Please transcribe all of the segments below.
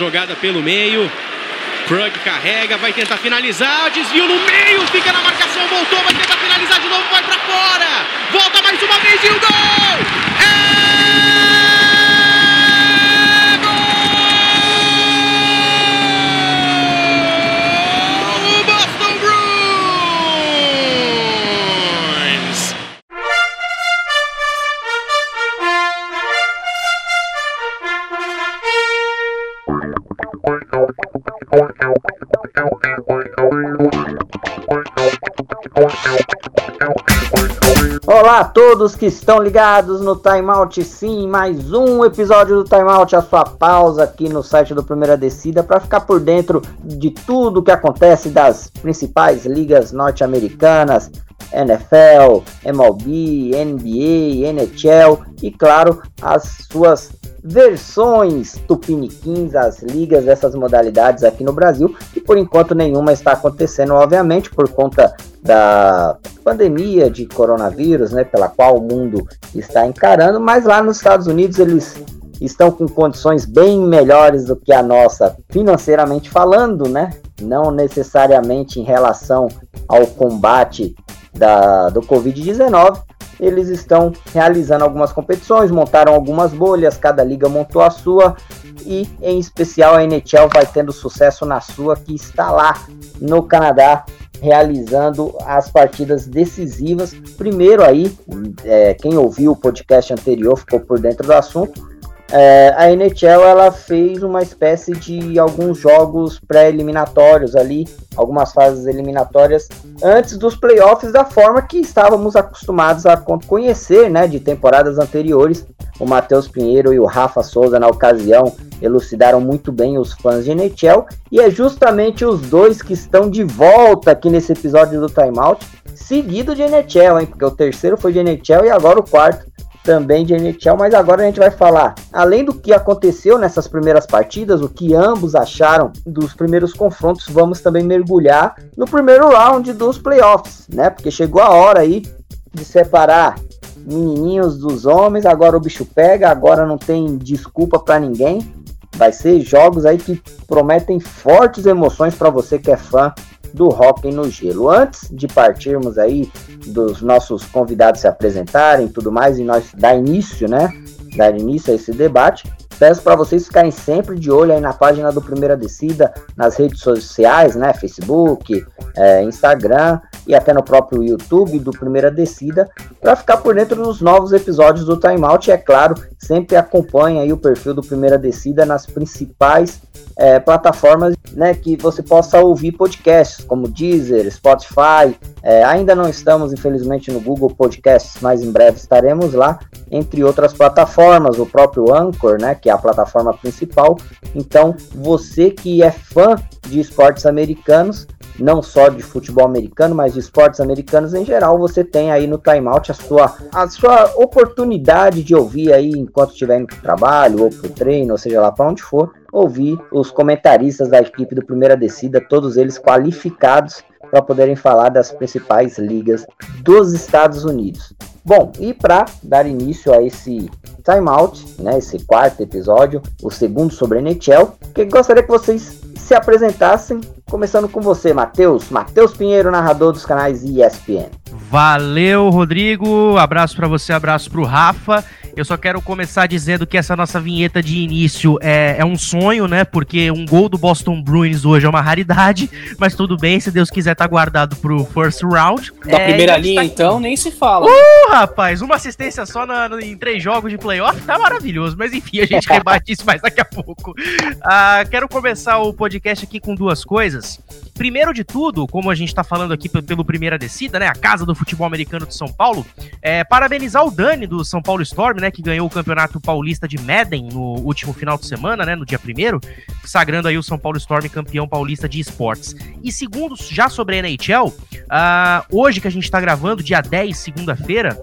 Jogada pelo meio. Krug carrega, vai tentar finalizar, desvio no meio, fica na marcação, voltou, vai tentar finalizar de novo, vai para fora. Volta mais uma vez e o gol! É... todos que estão ligados no Time Out, sim, mais um episódio do Time Out, a sua pausa aqui no site do Primeira Descida para ficar por dentro de tudo que acontece das principais ligas norte-americanas, NFL, MLB, NBA, NHL e claro, as suas versões tupiniquins, as ligas dessas modalidades aqui no Brasil, e por enquanto nenhuma está acontecendo, obviamente, por conta da pandemia de coronavírus, né, pela qual o mundo está encarando, mas lá nos Estados Unidos eles estão com condições bem melhores do que a nossa, financeiramente falando, né? Não necessariamente em relação ao combate da, do Covid-19, eles estão realizando algumas competições, montaram algumas bolhas, cada liga montou a sua e em especial a NHL vai tendo sucesso na sua que está lá no Canadá realizando as partidas decisivas. Primeiro aí, é, quem ouviu o podcast anterior ficou por dentro do assunto. É, a NHL ela fez uma espécie de alguns jogos pré-eliminatórios ali, algumas fases eliminatórias antes dos playoffs da forma que estávamos acostumados a conhecer, né, de temporadas anteriores. O Matheus Pinheiro e o Rafa Souza na ocasião elucidaram muito bem os fãs de NHL e é justamente os dois que estão de volta aqui nesse episódio do Timeout, seguido de NHL, hein, porque o terceiro foi de NHL e agora o quarto também de NHL, mas agora a gente vai falar, além do que aconteceu nessas primeiras partidas, o que ambos acharam dos primeiros confrontos, vamos também mergulhar no primeiro round dos playoffs, né? Porque chegou a hora aí de separar menininhos dos homens, agora o bicho pega, agora não tem desculpa para ninguém. Vai ser jogos aí que prometem fortes emoções para você que é fã do Rock no Gelo. Antes de partirmos aí dos nossos convidados se apresentarem e tudo mais, e nós dar início, né? Dar início a esse debate, peço para vocês ficarem sempre de olho aí na página do Primeira Descida, nas redes sociais, né? Facebook, é, Instagram e até no próprio YouTube do Primeira Descida, para ficar por dentro dos novos episódios do Timeout. E é claro, sempre acompanhe aí o perfil do Primeira Descida nas principais é, plataformas né, que você possa ouvir podcasts, como Deezer, Spotify. É, ainda não estamos, infelizmente, no Google Podcasts, mas em breve estaremos lá, entre outras plataformas, o próprio Anchor, né, que é a plataforma principal. Então, você que é fã de esportes americanos, não só de futebol americano, mas de esportes americanos em geral, você tem aí no timeout a sua, a sua oportunidade de ouvir aí enquanto estiver indo para o trabalho ou para o treino, ou seja lá para onde for, ouvir os comentaristas da equipe do Primeira Descida, todos eles qualificados para poderem falar das principais ligas dos Estados Unidos. Bom, e para dar início a esse timeout, né, esse quarto episódio, o segundo sobre a NHL, que gostaria que vocês se apresentassem, começando com você, Matheus, Matheus Pinheiro, narrador dos canais ESPN. Valeu, Rodrigo. Abraço para você, abraço para o Rafa. Eu só quero começar dizendo que essa nossa vinheta de início é, é, um sonho, né? Porque um gol do Boston Bruins hoje é uma raridade, mas tudo bem, se Deus quiser tá guardado pro first round. Da é, primeira linha, tá... então, nem se fala. Uh, rapaz, uma assistência só na, em três jogos de playoff tá maravilhoso, mas enfim, a gente rebate isso mais daqui a pouco. Uh, quero começar o podcast aqui com duas coisas. Primeiro de tudo, como a gente tá falando aqui pelo Primeira Descida, né? A casa do futebol americano de São Paulo, é, parabenizar o Dani do São Paulo Storm, né? Que ganhou o Campeonato Paulista de Madden no último final de semana, né? No dia primeiro, sagrando aí o São Paulo Storm campeão paulista de esportes. E segundo, já sobre a NHL, uh, ah, hoje que a gente tá gravando, dia 10, segunda-feira,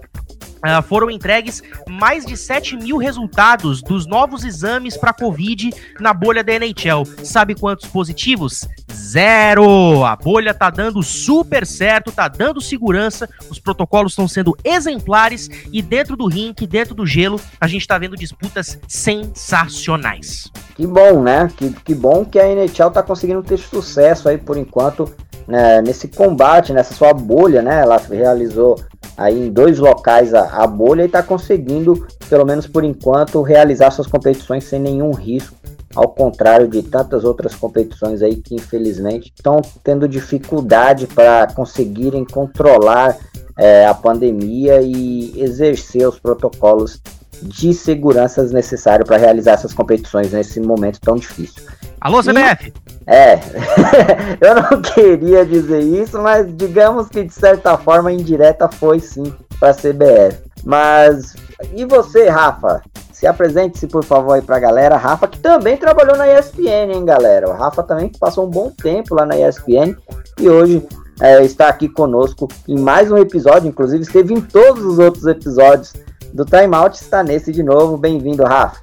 Uh, foram entregues mais de 7 mil resultados dos novos exames para Covid na bolha da NHL. Sabe quantos positivos? zero. A bolha tá dando super certo, tá dando segurança, os protocolos estão sendo exemplares e dentro do rink, dentro do gelo, a gente tá vendo disputas sensacionais. Que bom, né? Que, que bom que a NHL tá conseguindo ter sucesso aí por enquanto né, nesse combate, nessa sua bolha, né? Ela realizou aí em dois locais a, a bolha e está conseguindo, pelo menos por enquanto, realizar suas competições sem nenhum risco. Ao contrário de tantas outras competições aí que infelizmente estão tendo dificuldade para conseguirem controlar é, a pandemia e exercer os protocolos de segurança necessários para realizar essas competições nesse momento tão difícil. Alô, CBF! E, é, eu não queria dizer isso, mas digamos que de certa forma indireta foi sim para a CBF. Mas e você, Rafa? Se apresente-se, por favor, aí pra galera. Rafa, que também trabalhou na ESPN, hein, galera? O Rafa também passou um bom tempo lá na ESPN e hoje é, está aqui conosco em mais um episódio. Inclusive, esteve em todos os outros episódios do Timeout. Está nesse de novo. Bem-vindo, Rafa.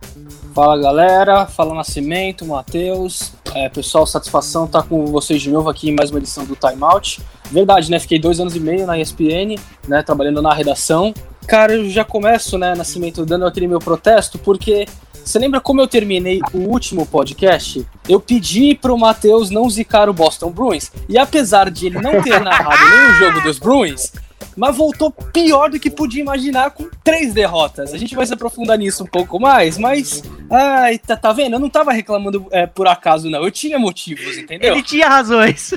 Fala galera, fala Nascimento, Matheus. É, pessoal, satisfação estar tá com vocês de novo aqui em mais uma edição do Timeout. Verdade, né? Fiquei dois anos e meio na ESPN, né? Trabalhando na redação. Cara, eu já começo, né, Nascimento, dando aquele meu protesto, porque você lembra como eu terminei o último podcast? Eu pedi pro Matheus não zicar o Boston Bruins, e apesar de ele não ter narrado nenhum jogo dos Bruins, mas voltou pior do que podia imaginar com três derrotas. A gente vai se aprofundar nisso um pouco mais, mas. Ai, tá, tá vendo? Eu não tava reclamando é, por acaso, não. Eu tinha motivos, entendeu? Ele tinha razões.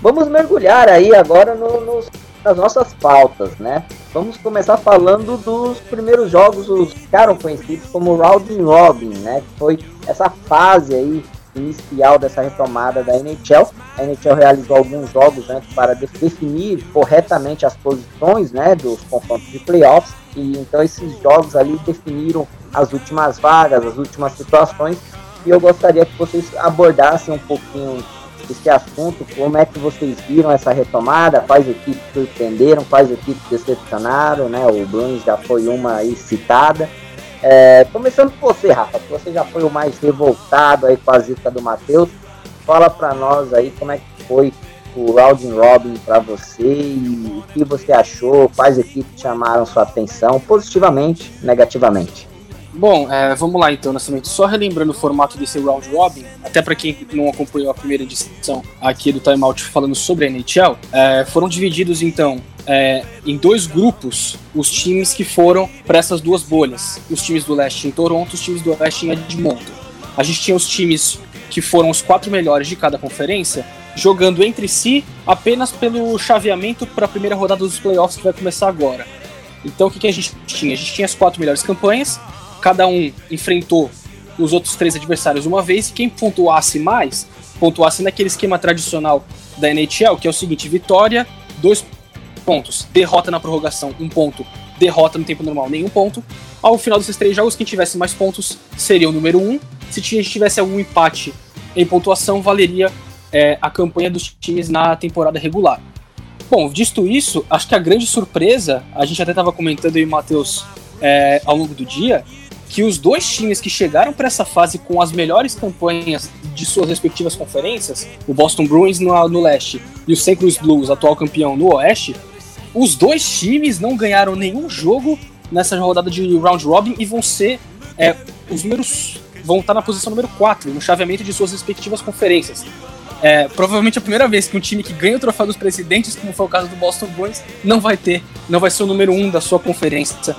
Vamos mergulhar aí agora no, nos, nas nossas pautas, né? Vamos começar falando dos primeiros jogos, os ficaram conhecidos como Round Robin, né? Que foi essa fase aí inicial dessa retomada da NHL. A NHL realizou alguns jogos antes para definir corretamente as posições né, dos confrontos de playoffs. E então esses jogos ali definiram as últimas vagas, as últimas situações. E eu gostaria que vocês abordassem um pouquinho esse assunto, como é que vocês viram essa retomada, quais equipes surpreenderam, quais equipes decepcionaram, né? O Bruins já foi uma aí citada. É, começando com você, Rafa, que você já foi o mais revoltado aí com a zica do Matheus. Fala para nós aí como é que foi o Round Robin para você e o que você achou, quais equipes chamaram sua atenção, positivamente, negativamente. Bom, é, vamos lá então, Nascimento. Só relembrando o formato desse Round Robin, até para quem não acompanhou a primeira edição aqui do Time Out falando sobre a NHL, é, foram divididos então é, em dois grupos os times que foram para essas duas bolhas. Os times do leste em Toronto, os times do oeste em Edmonton. A gente tinha os times que foram os quatro melhores de cada conferência jogando entre si apenas pelo chaveamento para a primeira rodada dos playoffs que vai começar agora. Então o que, que a gente tinha? A gente tinha as quatro melhores campanhas cada um enfrentou os outros três adversários uma vez, e quem pontuasse mais, pontuasse naquele esquema tradicional da NHL, que é o seguinte: vitória, dois pontos, derrota na prorrogação, um ponto, derrota no tempo normal, nenhum ponto. Ao final desses três jogos, quem tivesse mais pontos seria o número um. Se tivesse algum empate em pontuação, valeria é, a campanha dos times na temporada regular. Bom, visto isso, acho que a grande surpresa, a gente até estava comentando aí, Matheus, é, ao longo do dia, que os dois times que chegaram para essa fase com as melhores campanhas de suas respectivas conferências, o Boston Bruins no, no leste e o St. Louis Blues, atual campeão no oeste, os dois times não ganharam nenhum jogo nessa rodada de round robin e vão ser é, os números vão estar na posição número 4 no chaveamento de suas respectivas conferências. É, provavelmente a primeira vez que um time que ganha o troféu dos presidentes, como foi o caso do Boston Bruins, não vai ter, não vai ser o número 1 um da sua conferência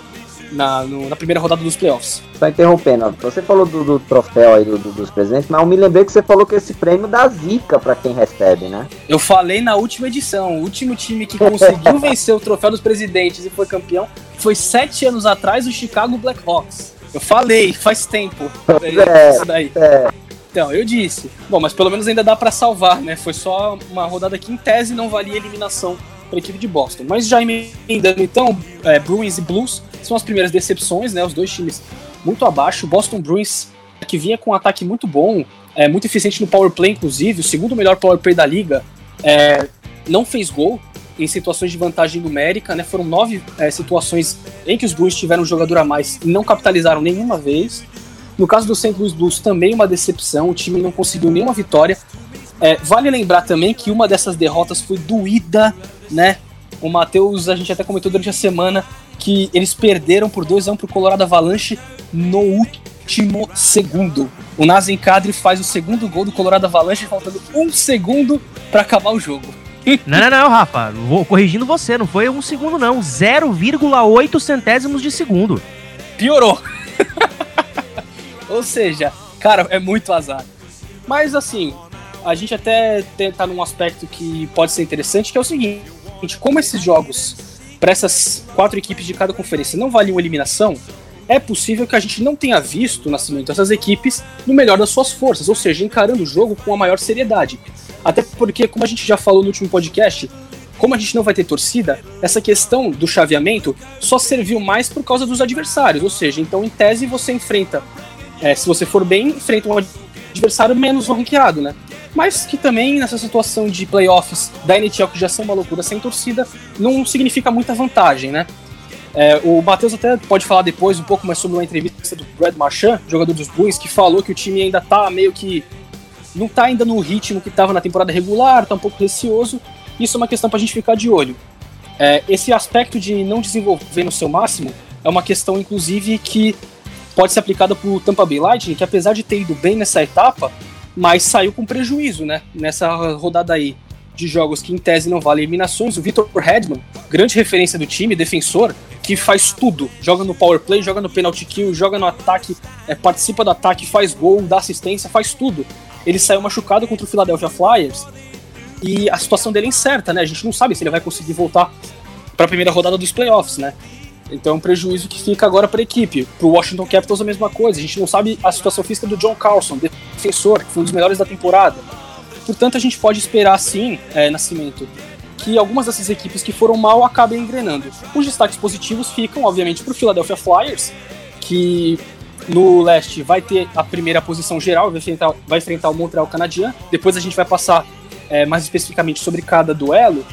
na, no, na primeira rodada dos playoffs. Só interrompendo, você falou do, do troféu aí do, do, dos presentes, mas eu me lembrei que você falou que esse prêmio dá zica para quem recebe, né? Eu falei na última edição, o último time que conseguiu vencer o troféu dos presidentes e foi campeão foi sete anos atrás o Chicago Blackhawks. Eu falei, faz tempo. É, isso daí. É. Então, eu disse. Bom, mas pelo menos ainda dá para salvar, né? Foi só uma rodada que em tese não valia eliminação para a equipe de Boston. Mas já emendando então, é, Bruins e Blues são as primeiras decepções, né? Os dois times muito abaixo. Boston Bruins, que vinha com um ataque muito bom, é, muito eficiente no power play, inclusive, o segundo melhor power play da liga, é, não fez gol em situações de vantagem numérica, né? Foram nove é, situações em que os Bruins tiveram um jogador a mais e não capitalizaram nenhuma vez. No caso do St. Louis Blues, também uma decepção, o time não conseguiu nenhuma vitória. É, vale lembrar também que uma dessas derrotas foi doída, né? O Matheus, a gente até comentou durante a semana que eles perderam por 2 a 1 um pro Colorado Avalanche no último segundo. O Nazem Kadri faz o segundo gol do Colorado Avalanche faltando um segundo para acabar o jogo. Não, não, não, Rafa. Vou corrigindo você, não foi um segundo, não. 0,8 centésimos de segundo. Piorou. Ou seja, cara, é muito azar. Mas assim, a gente até tá num aspecto que pode ser interessante, que é o seguinte: como esses jogos para essas quatro equipes de cada conferência não valiam eliminação, é possível que a gente não tenha visto o nascimento dessas equipes no melhor das suas forças, ou seja, encarando o jogo com a maior seriedade. Até porque, como a gente já falou no último podcast, como a gente não vai ter torcida, essa questão do chaveamento só serviu mais por causa dos adversários, ou seja, então em tese você enfrenta, é, se você for bem, enfrenta um adversário menos ranqueado, né? Mas que também nessa situação de playoffs da NHL, que já são uma loucura sem torcida, não significa muita vantagem, né? É, o Matheus até pode falar depois um pouco mais sobre uma entrevista do Brad Marchand, jogador dos Bruins, que falou que o time ainda tá meio que. não tá ainda no ritmo que estava na temporada regular, tá um pouco receoso. Isso é uma questão pra gente ficar de olho. É, esse aspecto de não desenvolver no seu máximo é uma questão, inclusive, que pode ser aplicada pro Tampa Bay Lightning, que apesar de ter ido bem nessa etapa, mas saiu com prejuízo, né? Nessa rodada aí de jogos que em tese não valem eliminações. O Victor Hedman, grande referência do time, defensor, que faz tudo. Joga no power play, joga no penalty kill, joga no ataque, é, participa do ataque, faz gol, dá assistência, faz tudo. Ele saiu machucado contra o Philadelphia Flyers e a situação dele é incerta, né? A gente não sabe se ele vai conseguir voltar para a primeira rodada dos playoffs, né? Então é um prejuízo que fica agora para a equipe. Para o Washington Capitals a mesma coisa. A gente não sabe a situação física do John Carlson, defensor, que foi um dos melhores da temporada. Portanto, a gente pode esperar sim, é, Nascimento, que algumas dessas equipes que foram mal acabem engrenando. Os destaques positivos ficam, obviamente, para o Philadelphia Flyers, que no leste vai ter a primeira posição geral, vai enfrentar, vai enfrentar o Montreal Canadien. Depois a gente vai passar é, mais especificamente sobre cada duelo.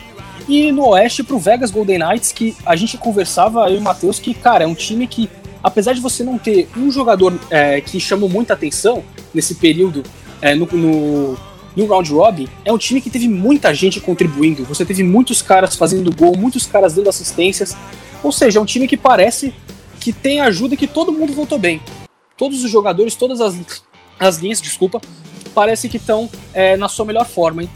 E no Oeste pro Vegas Golden Knights, que a gente conversava, eu e o Matheus, que, cara, é um time que, apesar de você não ter um jogador é, que chamou muita atenção nesse período é, no, no, no round robin, é um time que teve muita gente contribuindo. Você teve muitos caras fazendo gol, muitos caras dando assistências. Ou seja, é um time que parece que tem ajuda e que todo mundo voltou bem. Todos os jogadores, todas as, as linhas, desculpa, parece que estão é, na sua melhor forma. Hein?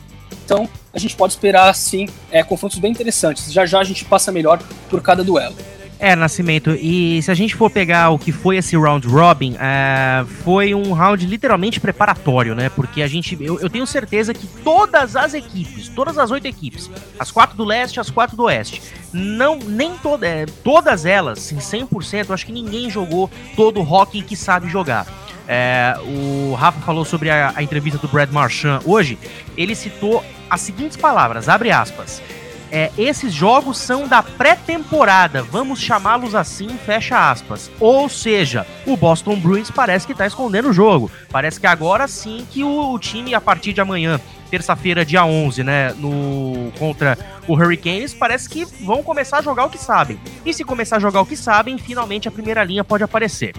Então, a gente pode esperar, sim, é, confrontos bem interessantes. Já já a gente passa melhor por cada duelo. É, Nascimento, e se a gente for pegar o que foi esse round robin, é, foi um round literalmente preparatório, né? Porque a gente, eu, eu, tenho certeza que todas as equipes, todas as oito equipes, as quatro do leste, as quatro do oeste, não, nem toda, é, todas elas, em 100%, eu acho que ninguém jogou todo o hockey que sabe jogar. É, o Rafa falou sobre a, a entrevista do Brad Marchand hoje. Ele citou as seguintes palavras, abre aspas. É, esses jogos são da pré-temporada, vamos chamá-los assim, fecha aspas. Ou seja, o Boston Bruins parece que está escondendo o jogo. Parece que agora sim que o, o time, a partir de amanhã, terça-feira, dia 11, né, no contra o Hurricanes, parece que vão começar a jogar o que sabem. E se começar a jogar o que sabem, finalmente a primeira linha pode aparecer.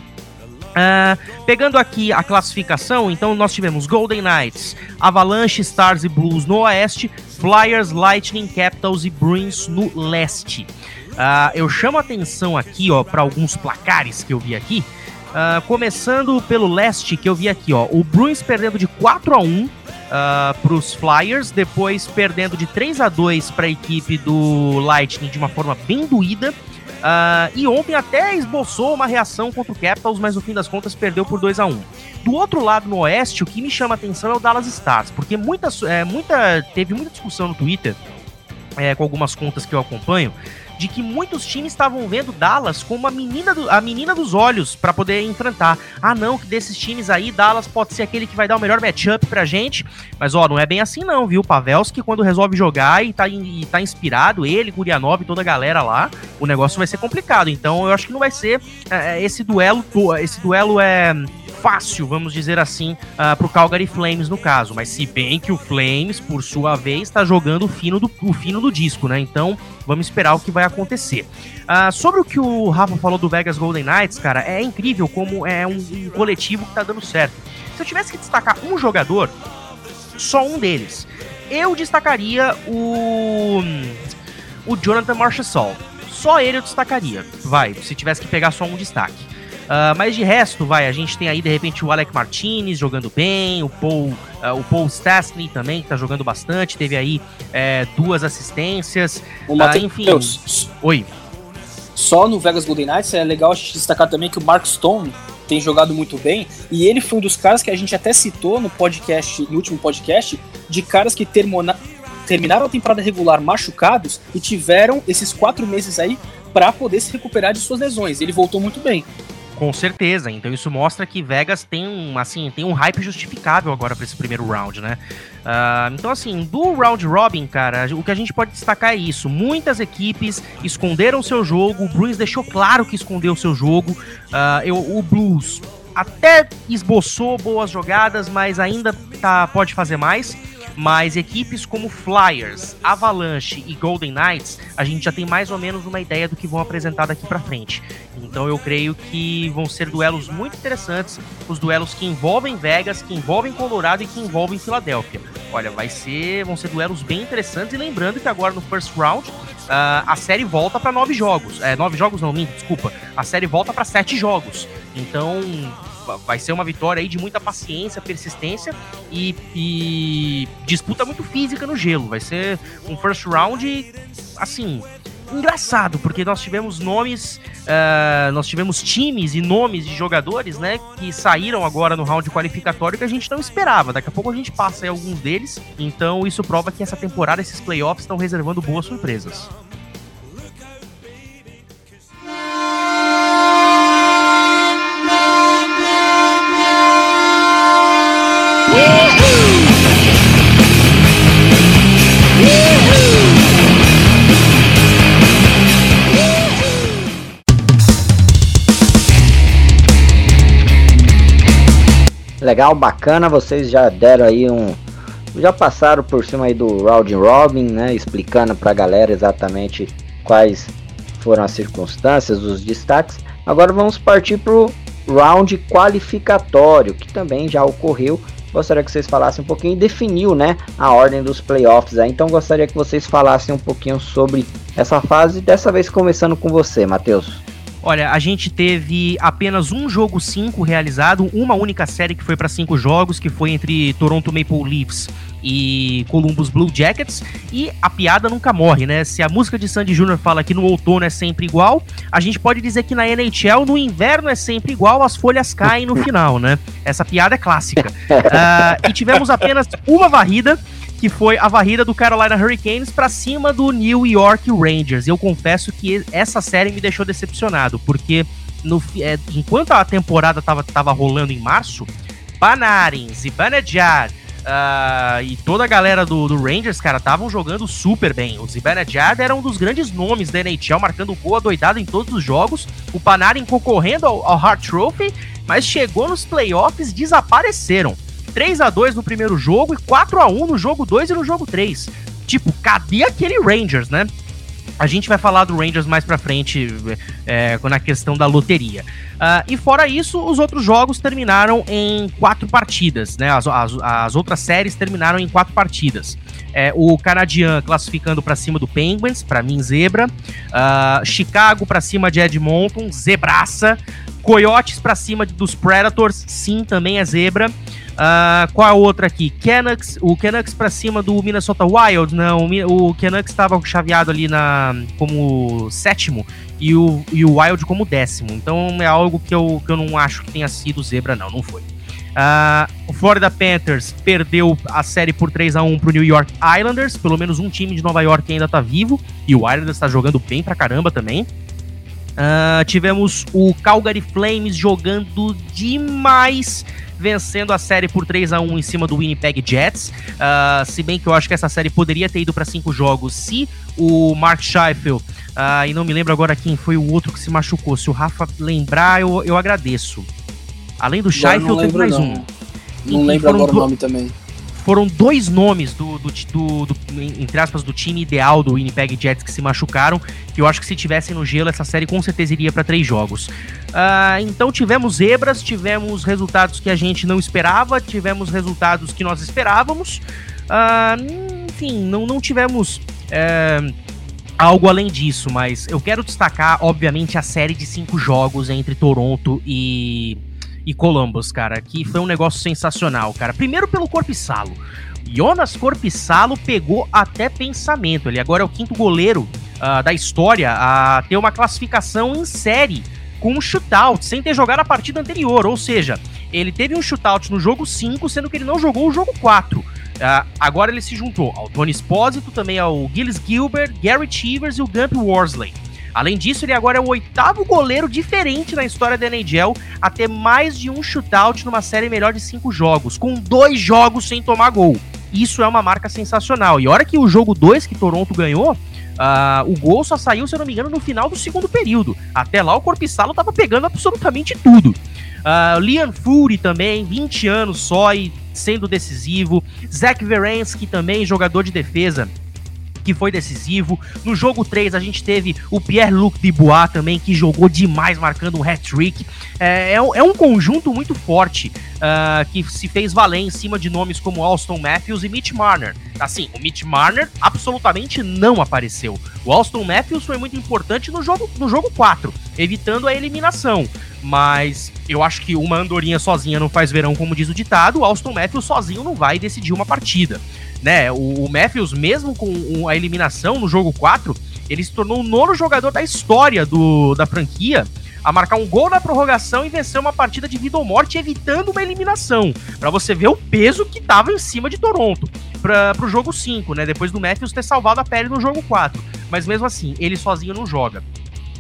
Uh, pegando aqui a classificação, então nós tivemos Golden Knights, Avalanche, Stars e Blues no oeste, Flyers, Lightning, Capitals e Bruins no leste. Uh, eu chamo a atenção aqui, ó, para alguns placares que eu vi aqui. Uh, começando pelo leste, que eu vi aqui, ó, o Bruins perdendo de 4 a 1 para os Flyers, depois perdendo de 3 a 2 para a equipe do Lightning de uma forma bem doída. Uh, e ontem até esboçou uma reação contra o Capitals, mas no fim das contas perdeu por 2 a 1 Do outro lado, no Oeste, o que me chama a atenção é o Dallas Stars, porque muita, é, muita, teve muita discussão no Twitter, é, com algumas contas que eu acompanho, de que muitos times estavam vendo Dallas como a menina, do, a menina dos olhos para poder enfrentar. Ah, não, que desses times aí, Dallas pode ser aquele que vai dar o melhor matchup pra gente. Mas, ó, não é bem assim não, viu? Pavelski, quando resolve jogar e tá, e tá inspirado, ele, Gurianov e toda a galera lá, o negócio vai ser complicado. Então, eu acho que não vai ser é, é esse duelo, esse duelo é fácil, vamos dizer assim, uh, pro Calgary Flames no caso. Mas se bem que o Flames, por sua vez, está jogando o fino, do, o fino do disco, né? Então vamos esperar o que vai acontecer. Uh, sobre o que o Rafa falou do Vegas Golden Knights, cara, é incrível como é um, um coletivo que tá dando certo. Se eu tivesse que destacar um jogador, só um deles. Eu destacaria o. O Jonathan Marchessault. Só ele eu destacaria. Vai, se tivesse que pegar só um destaque. Uh, mas de resto, vai, a gente tem aí de repente o Alec Martinez jogando bem, o Paul, uh, o Paul Stastny também, que tá jogando bastante, teve aí é, duas assistências. O uh, enfim. Oi. Só no Vegas Golden Knights é legal a gente destacar também que o Mark Stone tem jogado muito bem, e ele foi um dos caras que a gente até citou no podcast, no último podcast, de caras que termina, terminaram a temporada regular machucados e tiveram esses quatro meses aí para poder se recuperar de suas lesões. Ele voltou muito bem. Com certeza. Então isso mostra que Vegas tem um, assim, tem um hype justificável agora para esse primeiro round, né? Uh, então, assim, do round robin, cara, o que a gente pode destacar é isso. Muitas equipes esconderam seu jogo. O Bruins deixou claro que escondeu seu jogo. Uh, eu, o Blues até esboçou boas jogadas, mas ainda tá, pode fazer mais mas equipes como Flyers, Avalanche e Golden Knights, a gente já tem mais ou menos uma ideia do que vão apresentar daqui para frente. Então eu creio que vão ser duelos muito interessantes, os duelos que envolvem Vegas, que envolvem Colorado e que envolvem Filadélfia. Olha, vai ser, vão ser duelos bem interessantes e lembrando que agora no first round Uh, a série volta para nove jogos. É, nove jogos não, minto, desculpa. A série volta para sete jogos. Então, vai ser uma vitória aí de muita paciência, persistência e, e disputa muito física no gelo. Vai ser um first round, assim, engraçado, porque nós tivemos nomes, uh, nós tivemos times e nomes de jogadores, né, que saíram agora no round qualificatório que a gente não esperava. Daqui a pouco a gente passa aí alguns deles, então isso prova que essa temporada, esses playoffs estão reservando boas surpresas. Legal, bacana, vocês já deram aí um. Já passaram por cima aí do Round Robin, né? Explicando pra galera exatamente quais foram as circunstâncias, os destaques. Agora vamos partir pro round qualificatório, que também já ocorreu. Gostaria que vocês falassem um pouquinho definiu, né, a ordem dos playoffs aí. Então gostaria que vocês falassem um pouquinho sobre essa fase, dessa vez começando com você, Matheus. Olha, a gente teve apenas um jogo 5 realizado, uma única série que foi para cinco jogos, que foi entre Toronto Maple Leafs e Columbus Blue Jackets. E a piada nunca morre, né? Se a música de Sandy Júnior fala que no outono é sempre igual, a gente pode dizer que na NHL no inverno é sempre igual, as folhas caem no final, né? Essa piada é clássica. Uh, e tivemos apenas uma varrida que foi a varrida do Carolina Hurricanes para cima do New York Rangers. Eu confesso que essa série me deixou decepcionado, porque no, é, enquanto a temporada tava, tava rolando em março, Panarin, Zibanejad, Uh, e toda a galera do, do Rangers, cara, estavam jogando super bem. O Zibanejad era um dos grandes nomes da NHL, marcando gol adoidado em todos os jogos. O Panarin concorrendo ao, ao Hart Trophy, mas chegou nos playoffs, desapareceram. 3 a 2 no primeiro jogo e 4 a 1 no jogo 2 e no jogo 3. Tipo, cadê aquele Rangers, né? A gente vai falar do Rangers mais pra frente é, na questão da loteria. Uh, e fora isso, os outros jogos terminaram em quatro partidas, né? As, as, as outras séries terminaram em quatro partidas. É, o Canadian classificando para cima do Penguins, para mim zebra. Uh, Chicago para cima de Edmonton, zebraça. Coyotes para cima dos Predators, sim, também é zebra. Uh, qual a outra aqui? Canucks, o Canucks pra cima do Minnesota Wild. Não, o Canucks estava chaveado ali na, como sétimo e o, e o Wild como décimo. Então é algo que eu, que eu não acho que tenha sido zebra, não, não foi. Uh, o Florida Panthers perdeu a série por 3 a 1 pro New York Islanders. Pelo menos um time de Nova York ainda tá vivo. E o Islanders tá jogando bem pra caramba também. Uh, tivemos o Calgary Flames jogando demais vencendo a série por 3 a 1 em cima do Winnipeg Jets. Uh, se bem que eu acho que essa série poderia ter ido para cinco jogos se o Mark Scheifel, e não me lembro agora quem foi o outro que se machucou. Se o Rafa lembrar, eu, eu agradeço. Além do Sheffield, teve mais não. um. Não lembro agora o nome também. foram dois nomes do, do, do- do- entre aspas, do time ideal do Winnipeg Jets que se machucaram, que eu acho que se tivessem no gelo, essa série com certeza iria para três jogos. Ah, então tivemos zebras, tivemos resultados que a gente não esperava, tivemos resultados que nós esperávamos. Ah, enfim, não, não tivemos é, algo além disso, mas eu quero destacar, obviamente, a série de cinco jogos entre Toronto e, e Columbus, cara, que foi um negócio sensacional, cara. Primeiro pelo Corpissalo. Jonas Corpissalo pegou até pensamento. Ele agora é o quinto goleiro ah, da história a ter uma classificação em série com um shootout, sem ter jogado a partida anterior. Ou seja, ele teve um shootout no jogo 5, sendo que ele não jogou o jogo 4. Ah, agora ele se juntou ao Tony Espósito, também ao Gilles Gilbert, Gary Chivers e o Gump Worsley. Além disso, ele agora é o oitavo goleiro diferente na história da NHL a ter mais de um shootout numa série melhor de cinco jogos, com dois jogos sem tomar gol. Isso é uma marca sensacional. E hora que o jogo 2 que Toronto ganhou, ah, o gol só saiu, se eu não me engano, no final do segundo período. Até lá o Corpissalo tava pegando absolutamente tudo. Ah, Liam Fury também, 20 anos só e sendo decisivo. Zach Verensky também, jogador de defesa que foi decisivo. No jogo 3 a gente teve o Pierre-Luc Dubois também, que jogou demais, marcando um hat-trick. É, é um- é um conjunto muito forte ah, que se fez valer em cima de nomes como Alston Matthews e Mitch Marner. Assim, o Mitch Marner absolutamente não apareceu. O Alston Matthews foi muito importante no jogo, no jogo 4, evitando a eliminação. Mas eu acho que uma andorinha sozinha não faz verão, como diz o ditado. O Alston Matthews sozinho não vai decidir uma partida né? O, o Matthews, mesmo com o- a eliminação no jogo 4, ele se tornou o nono jogador da história do, da franquia a marcar um gol na prorrogação e vencer uma partida de vida ou morte, evitando uma eliminação. Pra você ver o peso que tava em cima de Toronto para pro jogo 5, né? Depois do Matthews ter salvado a pele no jogo 4. Mas mesmo assim, ele sozinho não joga.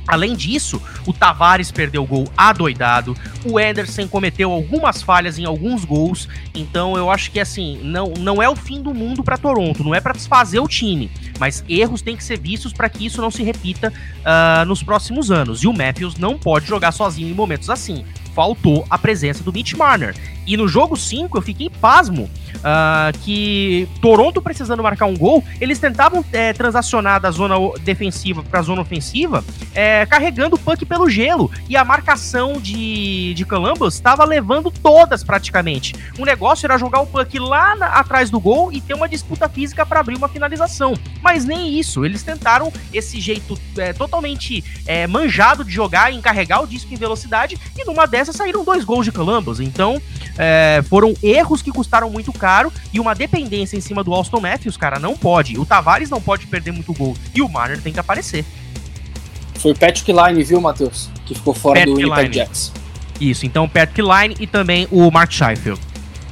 Além disso, o Tavares perdeu o gol adoidado, o Anderson cometeu algumas falhas em alguns gols, então eu acho que assim, não, não é o fim do mundo para Toronto, não é para desfazer o time, mas erros têm que ser vistos para que isso não se repita ah, nos próximos anos. E o Matthews não pode jogar sozinho em momentos assim. Faltou a presença do Mitch Marner. E no jogo 5 eu fiquei pasmo ah, que Toronto precisando marcar um gol, eles tentavam eh, transacionar da zona defensiva para a zona ofensiva, eh, carregando o puck pelo gelo. E a marcação de, de Columbus estava levando todas praticamente. O negócio era jogar o puck lá na- atrás do gol e ter uma disputa física para abrir uma finalização. Mas nem isso, eles tentaram esse jeito eh, totalmente manjado de jogar e encarregar o disco em velocidade, e numa dessas saíram dois gols de Columbus. Então, é, foram erros que custaram muito caro e uma dependência em cima do Austin Matthews, cara, não pode. O Tavares não pode perder muito gol e o Marner tem que aparecer. Foi o Patrick Line, viu, Matheus? Que ficou fora Patrick do Winnipeg Line. Jets. Isso, então Patrick Line e também o Mark Scheifeld.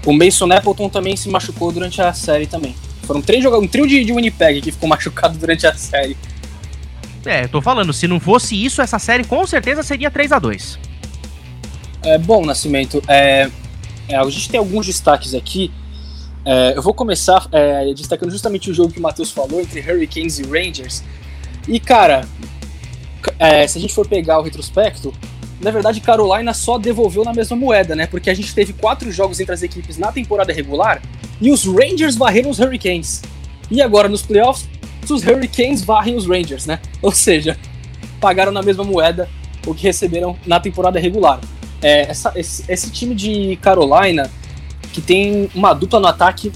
O Mason Appleton também se machucou durante a série também. Foram três jogadores, um trio de, de Winnipeg que ficou machucado durante a série. É, eu tô falando, se não fosse isso, essa série com certeza seria 3 a 2 É, bom, Nascimento, é, é, a gente tem alguns destaques aqui. É, eu vou começar é, destacando justamente o jogo que o Matheus falou entre Hurricanes e Rangers. E, cara, é, se a gente for pegar o retrospecto, na verdade, Carolina só devolveu na mesma moeda, né? Porque a gente teve quatro jogos entre as equipes na temporada regular e os Rangers varreram os Hurricanes. E agora, nos playoffs, os Hurricanes varrem os Rangers, né? Ou seja, pagaram na mesma moeda o que receberam na temporada regular. É, essa- esse, esse time de Carolina, que tem uma dupla no ataque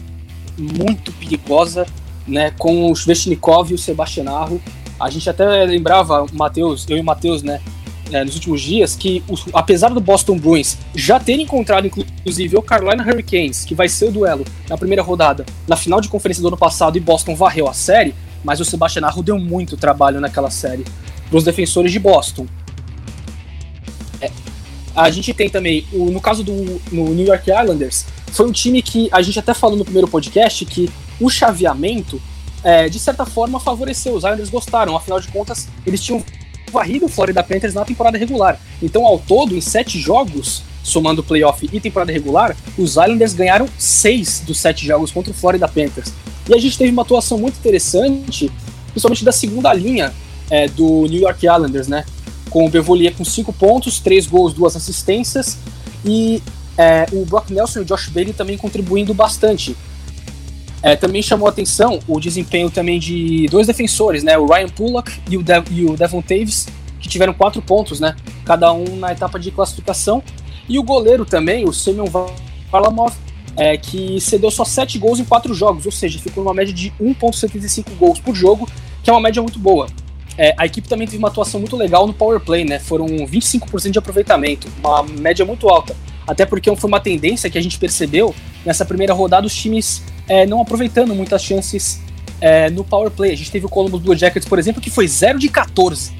muito perigosa, né, com o Svechnikov e o Sebastianarro. A gente até lembrava, Matheus, eu e o Matheus, né, é, nos últimos dias, que apesar do Boston Bruins já ter encontrado, inclusive, o Carolina Hurricanes, que vai ser o duelo na primeira rodada, na final de conferência do ano passado, e Boston varreu a série, mas o Sebastianarro deu muito trabalho naquela série para os defensores de Boston. A gente tem também, o, no caso do no New York Islanders, foi um time que a gente até falou no primeiro podcast que o chaveamento, é, de certa forma, favoreceu. Os Islanders gostaram, afinal de contas, eles tinham varrido o Florida Panthers na temporada regular. Então, ao todo, em sete jogos, somando playoff e temporada regular, os Islanders ganharam seis dos sete jogos contra o Florida Panthers. E a gente teve uma atuação muito interessante, principalmente da segunda linha é, do New York Islanders, né? Com o Bevolier com 5 pontos, 3 gols, 2 assistências, E é, o Brock Nelson e o Josh Bailey também contribuindo bastante. É, também chamou atenção o desempenho também de dois defensores, né? O Ryan Pullock e o, De e o Devon Taves, que tiveram quatro pontos, né? Cada um na etapa de classificação. E o goleiro também, o Semyon Varlamov, é, que cedeu só sete gols em quatro jogos, ou seja, ficou numa média de 1,75 gols por jogo, que é uma média muito boa. É, a equipe também teve uma atuação muito legal no power play, né? Foram 25% de aproveitamento, uma média muito alta. Até porque foi uma tendência que a gente percebeu nessa primeira rodada, os times é, não aproveitando muitas chances é, no power play. A gente teve o Columbus Blue Jackets, por exemplo, que foi 0 de 14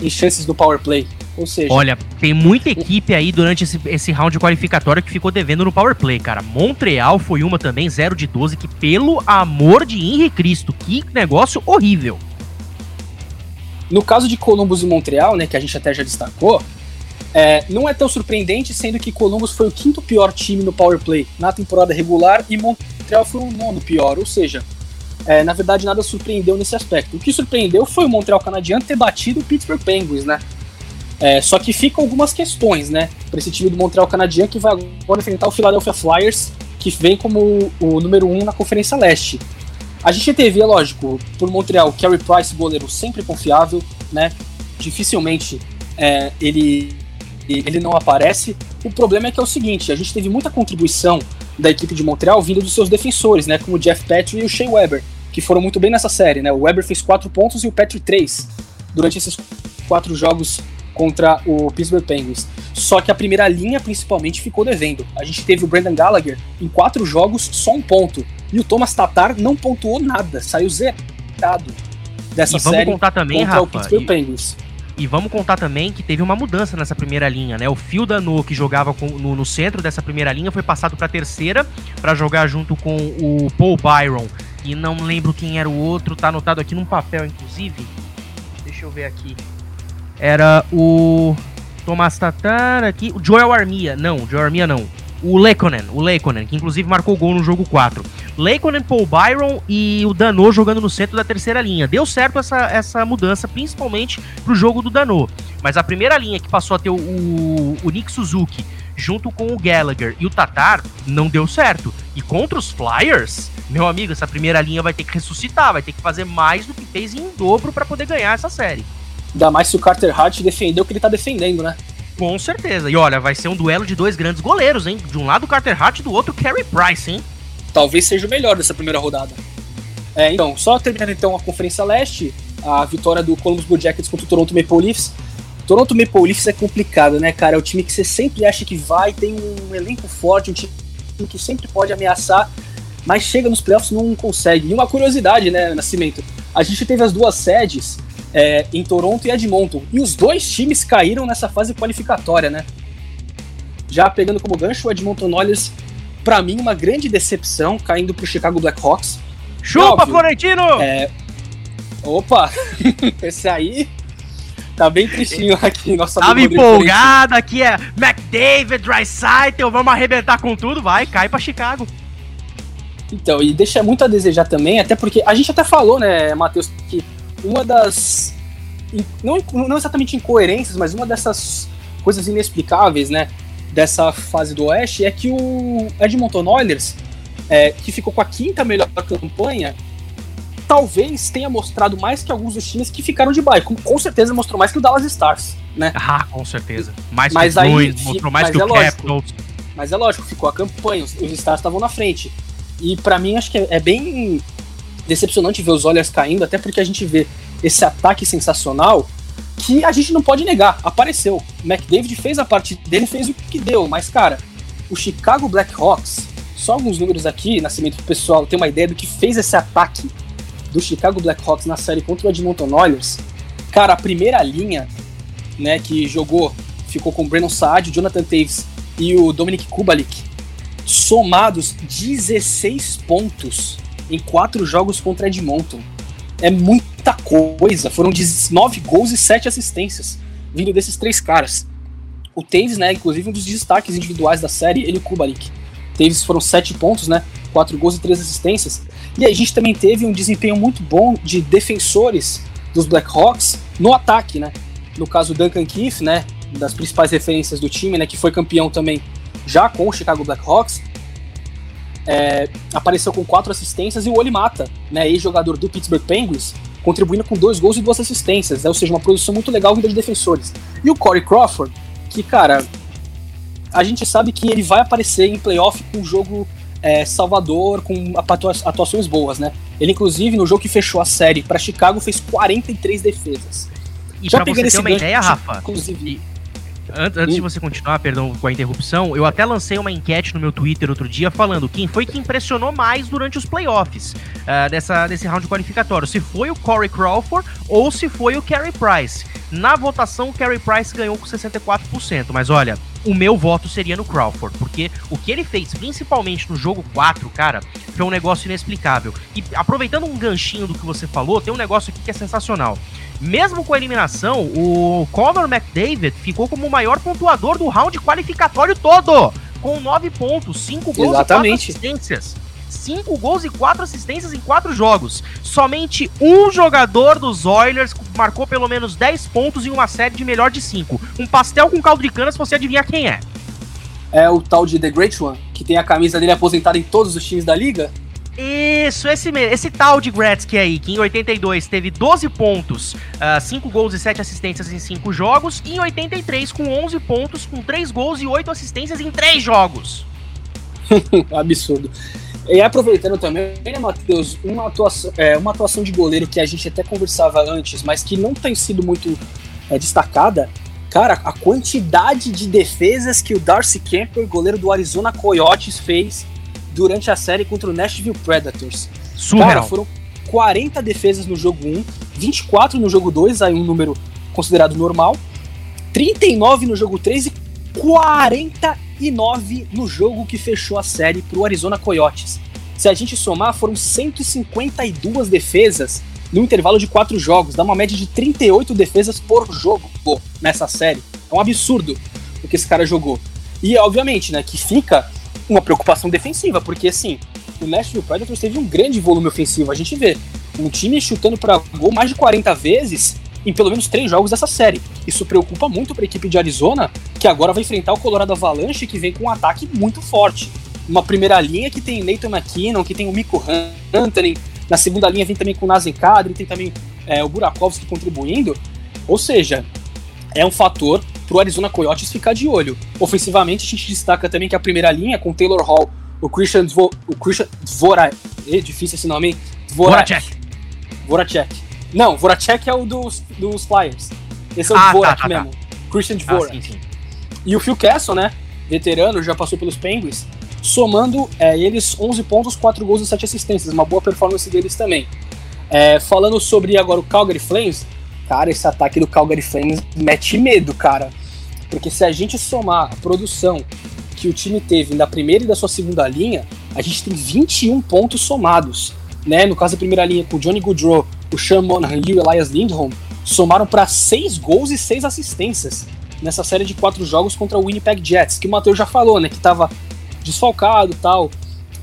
em chances do power play. Ou seja, olha, tem muita equipe aí durante esse, esse round qualificatório que ficou devendo no power play, cara. Montreal foi uma também, 0 de 12, que pelo amor de Henrique Cristo, que negócio horrível. No caso de Columbus e Montreal, né, que a gente até já destacou, é, não é tão surpreendente, sendo que Columbus foi o quinto pior time no power play na temporada regular e Montreal foi o nono pior, ou seja, é, na verdade nada surpreendeu nesse aspecto. O que surpreendeu foi o Montreal Canadiano ter batido o Pittsburgh Penguins, né? É, só que ficam algumas questões, né, para esse time do Montreal Canadiano que vai agora enfrentar o Philadelphia Flyers, que vem como o número um na Conferência Leste. A gente teve, é lógico, por Montreal, Carey Price, goleiro sempre confiável, né? Dificilmente é, ele, ele não aparece. O problema é que é o seguinte: a gente teve muita contribuição da equipe de Montreal vindo dos seus defensores, né? Como o Jeff Petrie e o Shea Weber, que foram muito bem nessa série, né? O Weber fez quatro pontos e o Petrie três durante esses quatro jogos contra o Pittsburgh Penguins. Só que a primeira linha, principalmente, ficou devendo. A gente teve o Brandon Gallagher em quatro jogos, só um ponto. E o Thomas Tatar não pontuou nada, saiu zerado dessa e vamos série contar também, contra Rafa, o Pittsburgh e, Penguins. E vamos contar também que teve uma mudança nessa primeira linha, né? O Phil Dano, que jogava com, no, no, centro dessa primeira linha, foi passado para a terceira para jogar junto com o Paul Byron. E não lembro quem era o outro, tá anotado aqui num papel, inclusive. Deixa eu ver aqui. Era o Thomas Tatar aqui, o Joel Armia. Não, Joel Armia não. O Lekonen, o Lekonen, que inclusive marcou gol no jogo 4. Leikonen, Paul Byron e o Dano jogando no centro da terceira linha. Deu certo essa, essa mudança, principalmente pro jogo do Dano. Mas a primeira linha que passou a ter o, o, o Nick Suzuki junto com o Gallagher e o Tatar não deu certo. E contra os Flyers, meu amigo, essa primeira linha vai ter que ressuscitar, vai ter que fazer mais do que fez em dobro para poder ganhar essa série. Ainda mais se o Carter Hart defendeu o que ele tá defendendo, né? Com certeza. E olha, vai ser um duelo de dois grandes goleiros, hein? De um lado o Carter Hart, do outro o Carey Price, hein? Talvez seja o melhor dessa primeira rodada. É, então, só terminando então a Conferência Leste, a vitória do Columbus Blue Jackets contra o Toronto Maple Leafs. Toronto Maple Leafs é complicado, né, cara? É o time que você sempre acha que vai, tem um elenco forte, um time que sempre pode ameaçar, mas chega nos playoffs e não consegue. E uma curiosidade, né, Nascimento? A gente teve as duas sedes é, em Toronto e Edmonton. E os dois times caíram nessa fase qualificatória, né? Já pegando como gancho o Edmonton Oilers, para mim, uma grande decepção, caindo pro Chicago Blackhawks. Chupa, óbvio, Florentino! É... Opa! Esse aí tá bem tristinho aqui, nossa Tava empolgado, aqui é McDavid, Dreisaitl, vamos arrebentar com tudo, vai, cai pra Chicago. Então, e deixa muito a desejar também, até porque a gente até falou, né, Matheus, que uma das. Não, não exatamente incoerências, mas uma dessas coisas inexplicáveis, né? Dessa fase do Oeste é que o Edmonton Oilers, é, que ficou com a quinta melhor campanha, talvez tenha mostrado mais que alguns dos times que ficaram de baixo. Com, com certeza mostrou mais que o Dallas Stars, né? Ah, com certeza. Mais mas que o Blues, mostrou mais que é o Capitals. Mas é lógico, ficou a campanha, os, os Stars estavam na frente. E para mim acho que é, é bem decepcionante ver os Oilers caindo, até porque a gente vê esse ataque sensacional que a gente não pode negar, apareceu. O McDavid fez a parte dele, fez o que deu, mas cara, o Chicago Blackhawks, só alguns números aqui, Nascimento pro pessoal ter uma ideia do que fez esse ataque do Chicago Blackhawks na série contra o Edmonton Oilers. Cara, a primeira linha, né, que jogou, ficou com o Brandon Saad, o Jonathan Taves e o Dominic Kubalik, somados 16 pontos em quatro jogos contra Edmonton. É muita coisa. Foram 19 gols e 7 assistências vindo desses três caras. O Taves, né, inclusive um dos destaques individuais da série, ele e o Kubalik. Taves foram 7 pontos, né, 4 gols e 3 assistências. E a gente também teve um desempenho muito bom de defensores dos Blackhawks no ataque, né? No caso, Duncan Keith, né, das principais referências do time, né, que foi campeão também já com o Chicago Blackhawks, é, apareceu com quatro assistências e o Olimata, né, ex-jogador do Pittsburgh Penguins, contribuindo com dois gols e duas assistências, né, ou seja, uma produção muito legal vinda de defensores. E o Corey Crawford, que, cara, a gente sabe que ele vai aparecer em playoff com um jogo é, salvador, com atuações boas, né? Ele, inclusive, no jogo que fechou a série para Chicago, fez 43 defesas. E Já pra você ter uma ideia, Rafa, inclusive, Antes, antes de você continuar, perdão com a interrupção, eu até lancei uma enquete no meu Twitter outro dia falando quem foi que impressionou mais durante os playoffs uh, dessa, desse round qualificatório. Se foi o Corey Crawford ou se foi o Carey Price. Na votação, o Carey Price ganhou com 64%, mas olha, o meu voto seria no Crawford, porque o que ele fez, principalmente no jogo 4, cara, foi um negócio inexplicável. E aproveitando um ganchinho do que você falou, tem um negócio aqui que é sensacional. Mesmo com a eliminação, o Conor McDavid ficou como o maior pontuador do round qualificatório todo, com 9 pontos, 5 gols Exatamente. e 4 assistências. 5 gols e 4 assistências em 4 jogos. Somente um jogador dos Oilers marcou pelo menos 10 pontos em uma série de melhor de 5. Um pastel com caldo de cana, se você adivinhar quem é. É o tal de The Great One, que tem a camisa dele aposentada em todos os times da liga? Isso, esse. Esse tal de Gretzky aí, que em 82 teve 12 pontos, uh, ah, 5 gols e 7 assistências em 5 jogos, e em 83 com 11 pontos, com 3 gols e 8 assistências em 3 jogos. Absurdo. E aproveitando também, né, Matheus, uma atuação, é, uma atuação de goleiro que a gente até conversava antes, mas que não tem sido muito é, destacada. Cara, a quantidade de defesas que o Darcy Kemper, goleiro do Arizona Coyotes, fez durante a série contra o Nashville Predators. Surreal. Cara, foram 40 defesas no jogo 1, 24 no jogo 2, aí um número considerado normal, 39 no jogo 3 e 49 no jogo que fechou a série para o Arizona Coyotes. Se a gente somar, foram 152 defesas no intervalo de quatro jogos, dá uma média de 38 defesas por jogo nessa série. É um absurdo o que esse cara jogou. E obviamente, né, que fica uma preocupação defensiva, porque assim, o Nashville Predators teve um grande volume ofensivo. A gente vê um time chutando para gol mais de 40 vezes em pelo menos três jogos dessa série. Isso preocupa muito para a equipe de Arizona, que agora vai enfrentar o Colorado Avalanche, que vem com um ataque muito forte. Uma primeira linha que tem Nathan McKinnon, que tem o Mikko Hunter, na segunda linha vem também com o Nazem Kadri, tem também é, o Burakovsky contribuindo. Ou seja, é um fator para o Arizona Coyotes ficar de olho. Ofensivamente, a gente destaca também que a primeira linha, com Taylor Hall, o Christian, Dvo, o Christian Dvora, é difícil esse nome, Dvoracek. Voracek. Não, Voracek é o dos, dos Flyers. Esse é o ah, Dvorak tá, tá, tá. mesmo. Tá. Christian Dvorak. Ah, sim, sim. E o Phil Castle, né, veterano, já passou pelos Penguins, somando é, eles 11 pontos, 4 gols e 7 assistências. Uma boa performance deles também. É, falando sobre agora o Calgary Flames, Cara, esse ataque do Calgary Flames mete medo, cara. Porque se a gente somar a produção que o time teve da primeira e da sua segunda linha, a gente tem 21 pontos somados. Né? No caso da primeira linha, com o Johnny Goodrow, o Sean Monahan e o Elias Lindholm, somaram para 6 gols e 6 assistências nessa série de quatro jogos contra o Winnipeg Jets, que o Matheus já falou, né? Que estava desfalcado tal,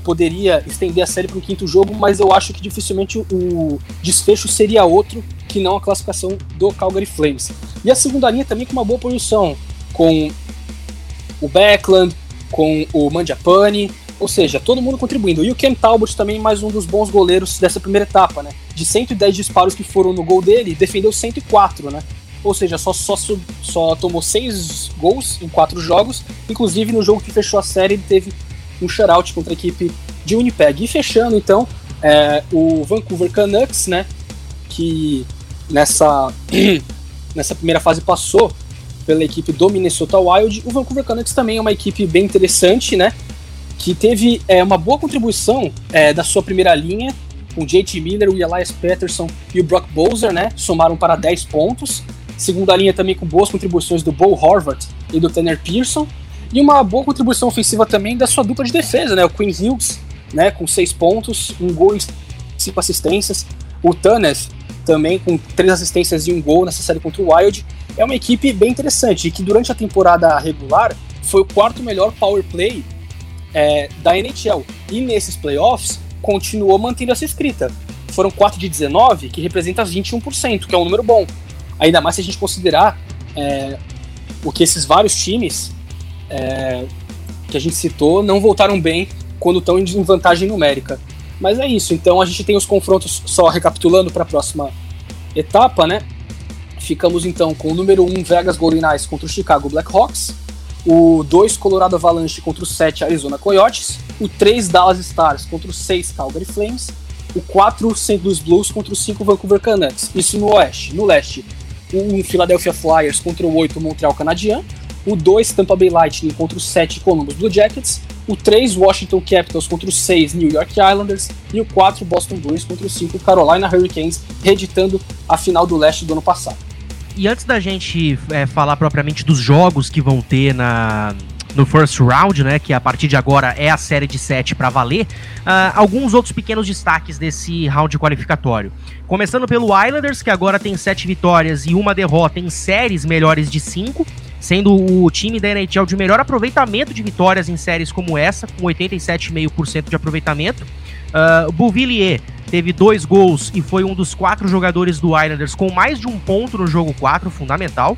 poderia estender a série para o quinto jogo, mas eu acho que dificilmente o desfecho seria outro que não a classificação do Calgary Flames. E a segunda linha também com uma boa posição, com o Beckland, com o Mandiapane, ou seja, todo mundo contribuindo. E o Ken Talbot também mais um dos bons goleiros dessa primeira etapa, né? De 110 disparos que foram no gol dele, defendeu 104, né? Ou seja, só, só, só tomou 6 gols em 4 jogos. Inclusive, no jogo que fechou a série, ele teve um shutout contra a equipe de Winnipeg. E fechando, então, é, o Vancouver Canucks, né? Que nessa, nessa primeira fase passou pela equipe do Minnesota Wild. O Vancouver Canucks também é uma equipe bem interessante, né? Que teve é, uma boa contribuição é, da sua primeira linha, com JT Miller, o Elias Peterson e o Brock Bowser, né? Somaram para 10 pontos. Segunda linha também com boas contribuições do Bo Horvath e do Tanner Pearson. E uma boa contribuição ofensiva também da sua dupla de defesa, né? O Quinn Hughes, né? Com 6 pontos, um gol e 5 assistências. O Tanner também com três assistências e um gol nessa série contra o Wild. É uma equipe bem interessante e que durante a temporada regular foi o quarto melhor power play é, da NHL. E nesses playoffs continuou mantendo essa escrita. Foram 4 de 19, que representa 21%, que é um número bom. Ainda mais se a gente considerar é, o que esses vários times é, que a gente citou não voltaram bem quando estão em vantagem numérica. Mas é isso, então a gente tem os confrontos, só recapitulando para a próxima etapa, né? Ficamos então com o número 1 Vegas Golden Knights contra o Chicago Blackhawks, o 2 Colorado Avalanche contra o 7 Arizona Coyotes, o 3 Dallas Stars contra o 6 Calgary Flames, o 4 St. Louis Blues contra o 5 Vancouver Canucks. Isso no oeste. No leste, o 1 Philadelphia Flyers contra o 8 Montreal Canadiens, o 2 Tampa Bay Lightning contra o 7 Columbus Blue Jackets, o 3 Washington Capitals contra o 6 New York Islanders e o 4 Boston Bruins contra o 5 Carolina Hurricanes, reeditando a final do leste do ano passado. E antes da gente é, falar propriamente dos jogos que vão ter na, no first round, né, que a partir de agora é a série de 7 para valer, uh, alguns outros pequenos destaques desse round qualificatório. Começando pelo Islanders, que agora tem 7 vitórias e uma derrota em séries melhores de 5, sendo o time da NHL de melhor aproveitamento de vitórias em séries como essa, com 87,5% de aproveitamento. Uh, Bouvillier teve dois gols e foi um dos quatro jogadores do Islanders com mais de um ponto no jogo 4, fundamental.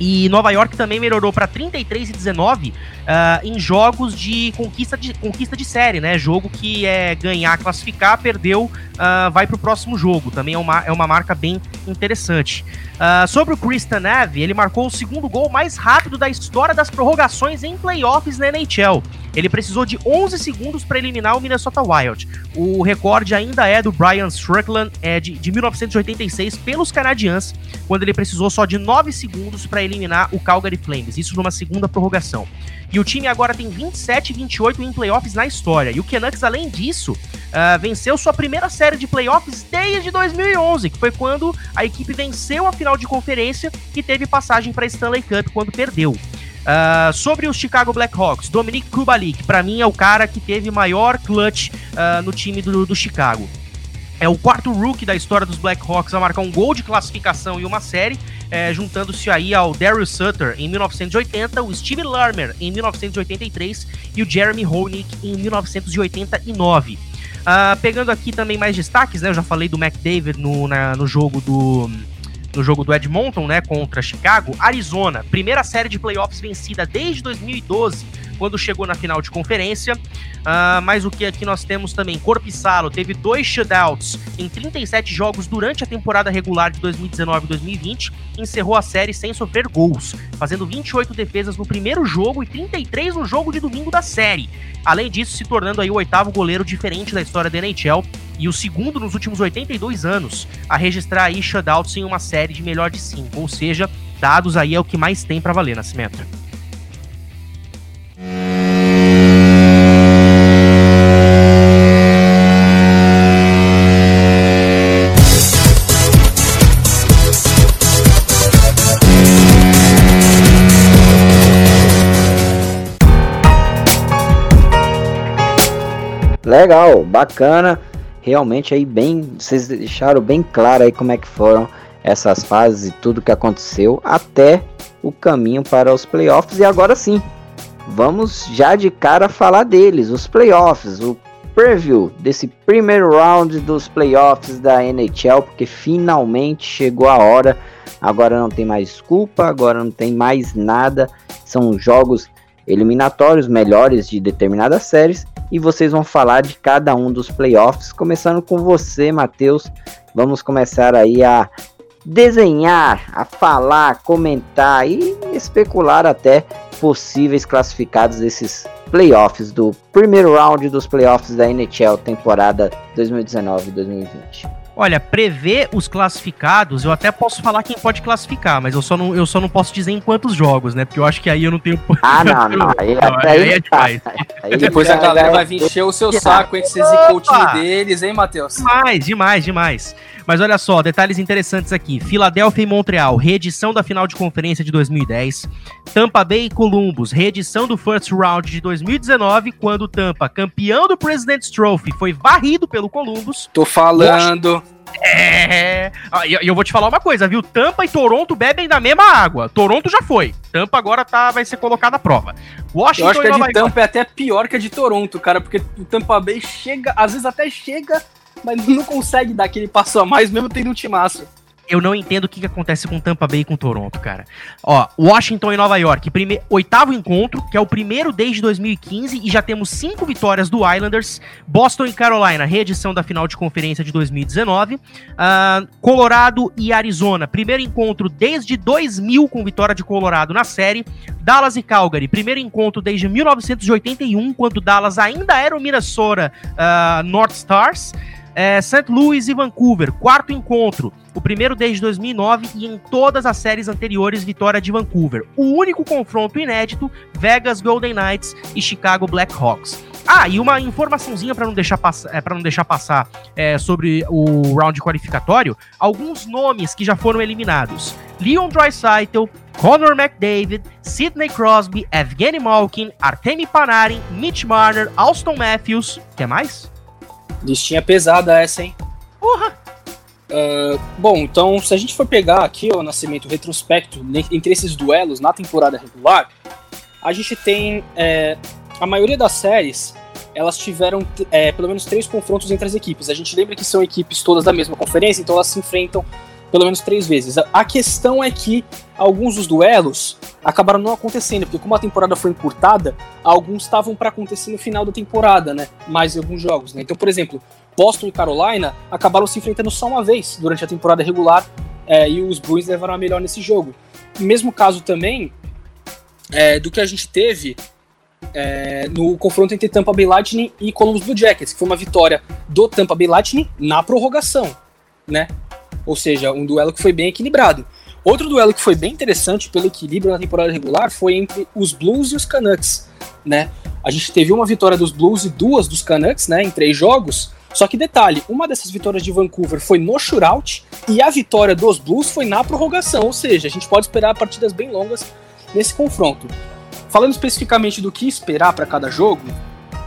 E Nova York também melhorou para 33 e 19 uh, em jogos de conquista, de conquista de série, né? Jogo que é ganhar, classificar, perdeu, uh, vai para o próximo jogo. Também é uma, é uma marca bem interessante. Uh, sobre o Chris Tanev, ele marcou o segundo gol mais rápido da história das prorrogações em playoffs na NHL. Ele precisou de 11 segundos para eliminar o Minnesota Wild. O recorde ainda é do Brian Strickland, é de, de 1986, pelos canadianos, quando ele precisou só de 9 segundos para eliminar o Calgary Flames, isso numa segunda prorrogação. E o time agora tem 27 e 28 em playoffs na história. E o Canucks, além disso, uh, venceu sua primeira série de playoffs desde 2011, que foi quando a equipe venceu a final de conferência e teve passagem para Stanley Cup quando perdeu. Uh, sobre os Chicago Blackhawks, Dominic Kubalik, para mim é o cara que teve maior clutch uh, no time do, do Chicago. É o quarto rookie da história dos Blackhawks a marcar um gol de classificação e uma série, é, juntando-se aí ao Darius Sutter em 1980, o Steve Larmer em 1983 e o Jeremy Honick em 1989. Uh, ah, pegando aqui também mais destaques, né? Eu já falei do McDavid no, na, no jogo do no jogo do Edmonton, né, contra Chicago, Arizona, primeira série de playoffs vencida desde 2012, quando chegou na final de conferência. Uh, mas o que aqui nós temos também, Corpissalo teve dois shutouts em 37 jogos durante a temporada regular de 2019 e 2020, encerrou a série sem sofrer gols, fazendo 28 defesas no primeiro jogo e 33 no jogo de domingo da série. Além disso, se tornando aí o oitavo goleiro diferente da história da NHL e o segundo nos últimos 82 anos a registrar aí shutouts em uma série de melhor de 5, ou seja, dados aí é o que mais tem para valer, Nascimento. Legal, bacana. Realmente aí bem, vocês deixaram bem claro aí como é que foram essas fases e tudo que aconteceu até o caminho para os playoffs e agora sim, vamos já de cara falar deles, os playoffs, o preview desse primeiro round dos playoffs da NHL, porque finalmente chegou a hora. Agora não tem mais desculpa, agora não tem mais nada. São jogos eliminatórios melhores de determinadas séries e vocês vão falar de cada um dos playoffs, começando com você, Matheus. Vamos começar aí a desenhar, a falar, comentar e especular até possíveis classificados desses playoffs do primeiro round dos playoffs da NHL temporada 2019-2020. Olha, prever os classificados, eu até posso falar quem pode classificar, mas eu só não, eu só não posso dizer em quantos jogos, né? Porque eu acho que aí eu não tenho. Ah, não, não. Aí, não, aí, aí é demais. Aí, depois a galera vai vir encher o seu saco entre vocês e o time deles, hein, Matheus? Demais, demais, demais. Mas olha só, detalhes interessantes aqui. Filadélfia e Montreal, reedição da final de conferência de 2010. Tampa Bay e Columbus, reedição do First Round de 2019, quando Tampa, campeão do President's Trophy, foi varrido pelo Columbus. Tô falando. É. E eu, eu vou te falar uma coisa, viu? Tampa e Toronto bebem da mesma água. Toronto já foi. Tampa agora tá, vai ser colocada à prova. Washington eu acho que a de Tampa é até pior que a de Toronto, cara, porque o Tampa Bay chega, às vezes até chega mas não consegue dar aquele passo a mais, mesmo tendo um timaço. Eu não entendo o que, que acontece com Tampa Bay e com Toronto, cara. Ó, Washington e Nova York, prime... oitavo encontro, que é o primeiro desde 2015, e já temos cinco vitórias do Islanders. Boston e Carolina, reedição da final de conferência de 2019. Uh, Colorado e Arizona, primeiro encontro desde 2000 com vitória de Colorado na série. Dallas e Calgary, primeiro encontro desde 1981, quando Dallas ainda era o Minnesota uh, North Stars. É, St. Louis e Vancouver, quarto encontro. O primeiro desde 2009 e em todas as séries anteriores, vitória de Vancouver. O único confronto inédito, Vegas Golden Knights e Chicago Blackhawks. Ah, e uma informaçãozinha para não deixar, pass é, não deixar passar é, sobre o round qualificatório: alguns nomes que já foram eliminados: Leon Draisaitl, Connor McDavid, Sidney Crosby, Evgeny Malkin, Artemi Panarin, Mitch Marner, Alston Matthews. Quer mais? Listinha pesada essa, hein? Porra! Uh, bom, então se a gente for pegar aqui o nascimento retrospecto entre esses duelos na temporada regular, a gente tem é, a maioria das séries elas tiveram é, pelo menos três confrontos entre as equipes. A gente lembra que são equipes todas da mesma conferência, então elas se enfrentam pelo menos três vezes. A questão é que alguns dos duelos acabaram não acontecendo, porque como a temporada foi encurtada, alguns estavam para acontecer no final da temporada, né? Mais alguns jogos, né? Então, por exemplo, Boston e Carolina acabaram se enfrentando só uma vez durante a temporada regular é, e os Bruins levaram a melhor nesse jogo. Mesmo caso também é, do que a gente teve é, no confronto entre Tampa Bay Lightning e Columbus Blue Jackets, que foi uma vitória do Tampa Bay Lightning na prorrogação, né? Ou seja, um duelo que foi bem equilibrado. Outro duelo que foi bem interessante pelo equilíbrio na temporada regular foi entre os Blues e os Canucks, né? A gente teve uma vitória dos Blues e duas dos Canucks, né, em três jogos. Só que detalhe, uma dessas vitórias de Vancouver foi no shootout e a vitória dos Blues foi na prorrogação, ou seja, a gente pode esperar partidas bem longas nesse confronto. Falando especificamente do que esperar para cada jogo,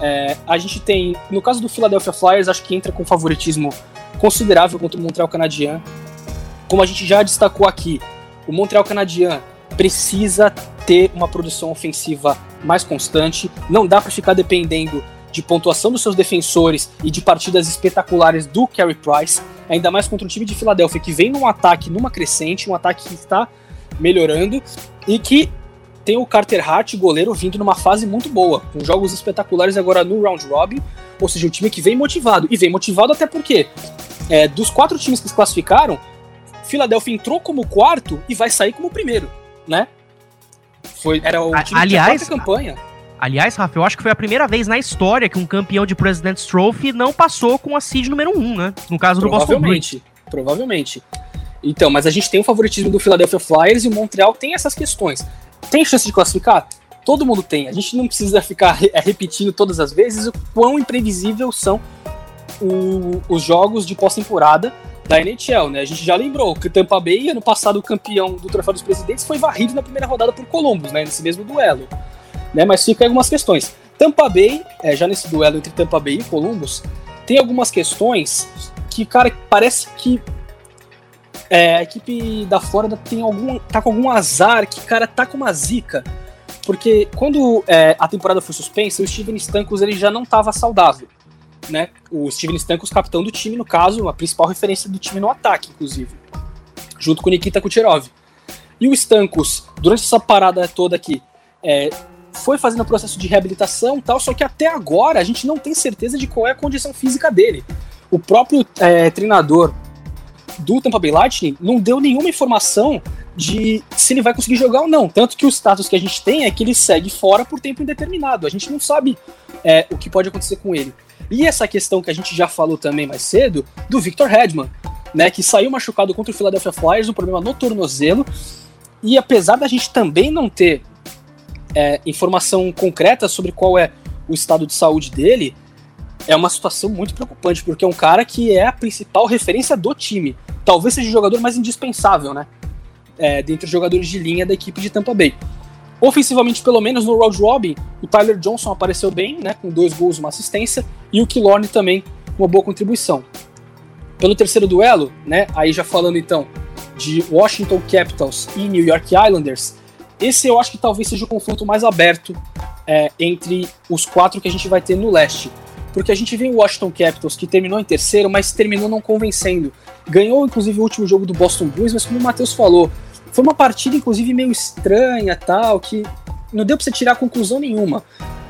é, a gente tem, no caso do Philadelphia Flyers, acho que entra com favoritismo considerável contra o Montreal Canadien. Como a gente já destacou aqui, o Montreal Canadien precisa ter uma produção ofensiva mais constante. Não dá para ficar dependendo de pontuação dos seus defensores e de partidas espetaculares do Carey Price, ainda mais contra um time de Filadélfia que vem num ataque numa crescente, um ataque que está melhorando e que tem o Carter Hart, goleiro, vindo numa fase muito boa, com jogos espetaculares agora no round robin, ou seja, um time que vem motivado. E vem motivado até porque é, dos quatro times que se classificaram, Philadelphia entrou como quarto e vai sair como primeiro, né? Foi, era o time aliás, que campanha. Aliás, Rafa, eu acho que foi a primeira vez na história que um campeão de President's Trophy não passou com a seed número 1, um, né? No caso do Boston Bruins. Provavelmente. Então, mas a gente tem o favoritismo do Philadelphia Flyers e o Montreal tem essas questões. Tem chance de classificar? Todo mundo tem. A gente não precisa ficar é, repetindo todas as vezes o quão imprevisível são o, os jogos de pós-temporada da NHL, né? A gente já lembrou que Tampa Bay, ano passado, o campeão do Troféu dos Presidentes, foi varrido na primeira rodada por Columbus, né? Nesse mesmo duelo. Né? Mas fica algumas questões. Tampa Bay, é, já nesse duelo entre Tampa Bay e Columbus, tem algumas questões que, cara, parece que é, a equipe da Flórida tem algum, tá com algum azar, que, cara, tá com uma zica. Porque quando é, a temporada foi suspensa, o Steven Stamkos ele já não estava saudável. Né? O Steven Stamkos, capitão do time, no caso, a principal referência do time no ataque, inclusive. Junto com o Nikita Kucherov. E o Stamkos, durante essa parada toda aqui, é, foi fazendo o processo de reabilitação tal, só que até agora a gente não tem certeza de qual é a condição física dele. O próprio é, treinador do Tampa Bay Lightning não deu nenhuma informação de se ele vai conseguir jogar ou não. Tanto que o status que a gente tem é que ele segue fora por tempo indeterminado. A gente não sabe é, o que pode acontecer com ele. E essa questão que a gente já falou também mais cedo, do Victor Hedman, né, que saiu machucado contra o Philadelphia Flyers, um problema no tornozelo. E apesar da gente também não ter é, informação concreta sobre qual é o estado de saúde dele, é uma situação muito preocupante, porque é um cara que é a principal referência do time. Talvez seja o jogador mais indispensável, né? É, dentre os jogadores de linha da equipe de Tampa Bay. Ofensivamente, pelo menos no round robin, o Tyler Johnson apareceu bem, né, com dois gols e uma assistência, e o Killorn também uma boa contribuição. Pelo terceiro duelo, né, aí já falando então de Washington Capitals e New York Islanders, esse eu acho que talvez seja o confronto mais aberto é, entre os quatro que a gente vai ter no leste porque a gente vê o Washington Capitals que terminou em terceiro, mas terminou não convencendo. Ganhou, inclusive, o último jogo do Boston Bruins, mas como o Matheus falou, foi uma partida, inclusive, meio estranha, tal, que não deu pra você tirar conclusão nenhuma.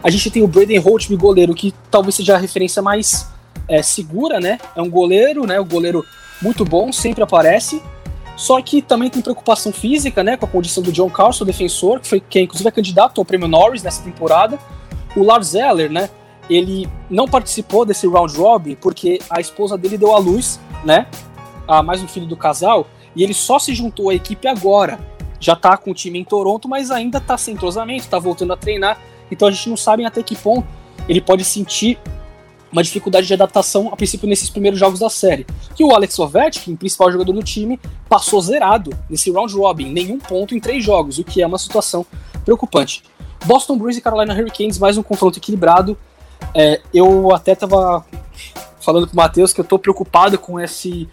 A gente tem o Braden Holtby, goleiro, que talvez seja a referência mais é, segura, né? É um goleiro, né? Um goleiro muito bom, sempre aparece. Só que também tem preocupação física, né? Com a condição do John Carlson, defensor, que foi quem inclusive é candidato ao prêmio Norris nessa temporada. O Lars Zeller, né? Ele não participou desse round robin porque a esposa dele deu à luz, né? A mais um filho do casal. E ele só se juntou à equipe agora. Já tá com o time em Toronto, mas ainda tá sem entrosamento, tá voltando a treinar. Então a gente não sabe até que ponto ele pode sentir uma dificuldade de adaptação, a princípio, nesses primeiros jogos da série. Que o Alex Ovechkin, principal jogador do time, passou zerado nesse round robin, nenhum ponto em três jogos, o que é uma situação preocupante. Boston Bruins e Carolina Hurricanes, mais um confronto equilibrado. É, eu até estava falando com o Matheus que eu estou preocupado com esse,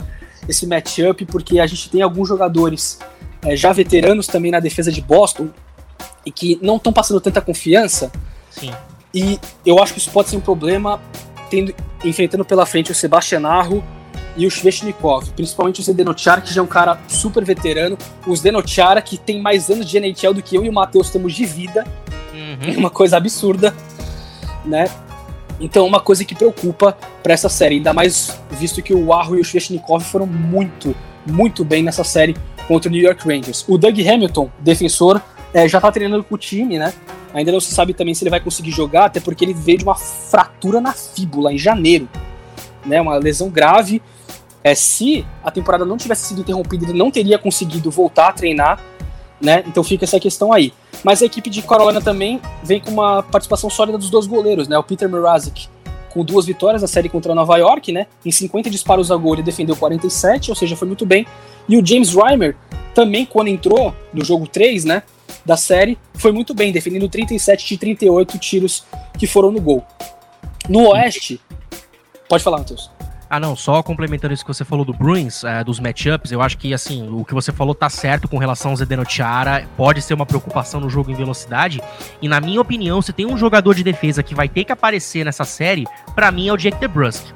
esse matchup, porque a gente tem alguns jogadores é, já veteranos também na defesa de Boston e que não estão passando tanta confiança. Sim. E eu acho que isso pode ser um problema tendo, enfrentando pela frente o Sebastian Arro e o Sveshnikov, principalmente o Zdenochara, que já é um cara super veterano, o Zdenochara, que tem mais anos de NHL do que eu e o Matheus temos de vida, uhum. uma coisa absurda, né? Então, uma coisa que preocupa para essa série, ainda mais visto que o Arro e o Sveshnikov foram muito, muito bem nessa série contra o New York Rangers. O Doug Hamilton, defensor, é, já tá treinando com o time, né? Ainda não se sabe também se ele vai conseguir jogar, até porque ele veio de uma fratura na fíbula em janeiro, né? Uma lesão grave. É, se a temporada não tivesse sido interrompida, ele não teria conseguido voltar a treinar, né? Então fica essa questão aí. Mas a equipe de Carolina também vem com uma participação sólida dos dois goleiros, né? O Peter Mrazek com duas vitórias na série contra Nova York, né? Em 50 disparos a gol ele defendeu 47, ou seja, foi muito bem. E o James Reimer também quando entrou no jogo 3, né? da série, foi muito bem, defendendo 37 de 38 tiros que foram no gol. No Oeste, pode falar, Matheus. Ah, não, só complementando isso que você falou do Bruins, é, dos matchups, eu acho que, assim, o que você falou tá certo com relação ao Zdeno Chara, pode ser uma preocupação no jogo em velocidade, e na minha opinião, se tem um jogador de defesa que vai ter que aparecer nessa série, para mim é o Jake DeBrusk.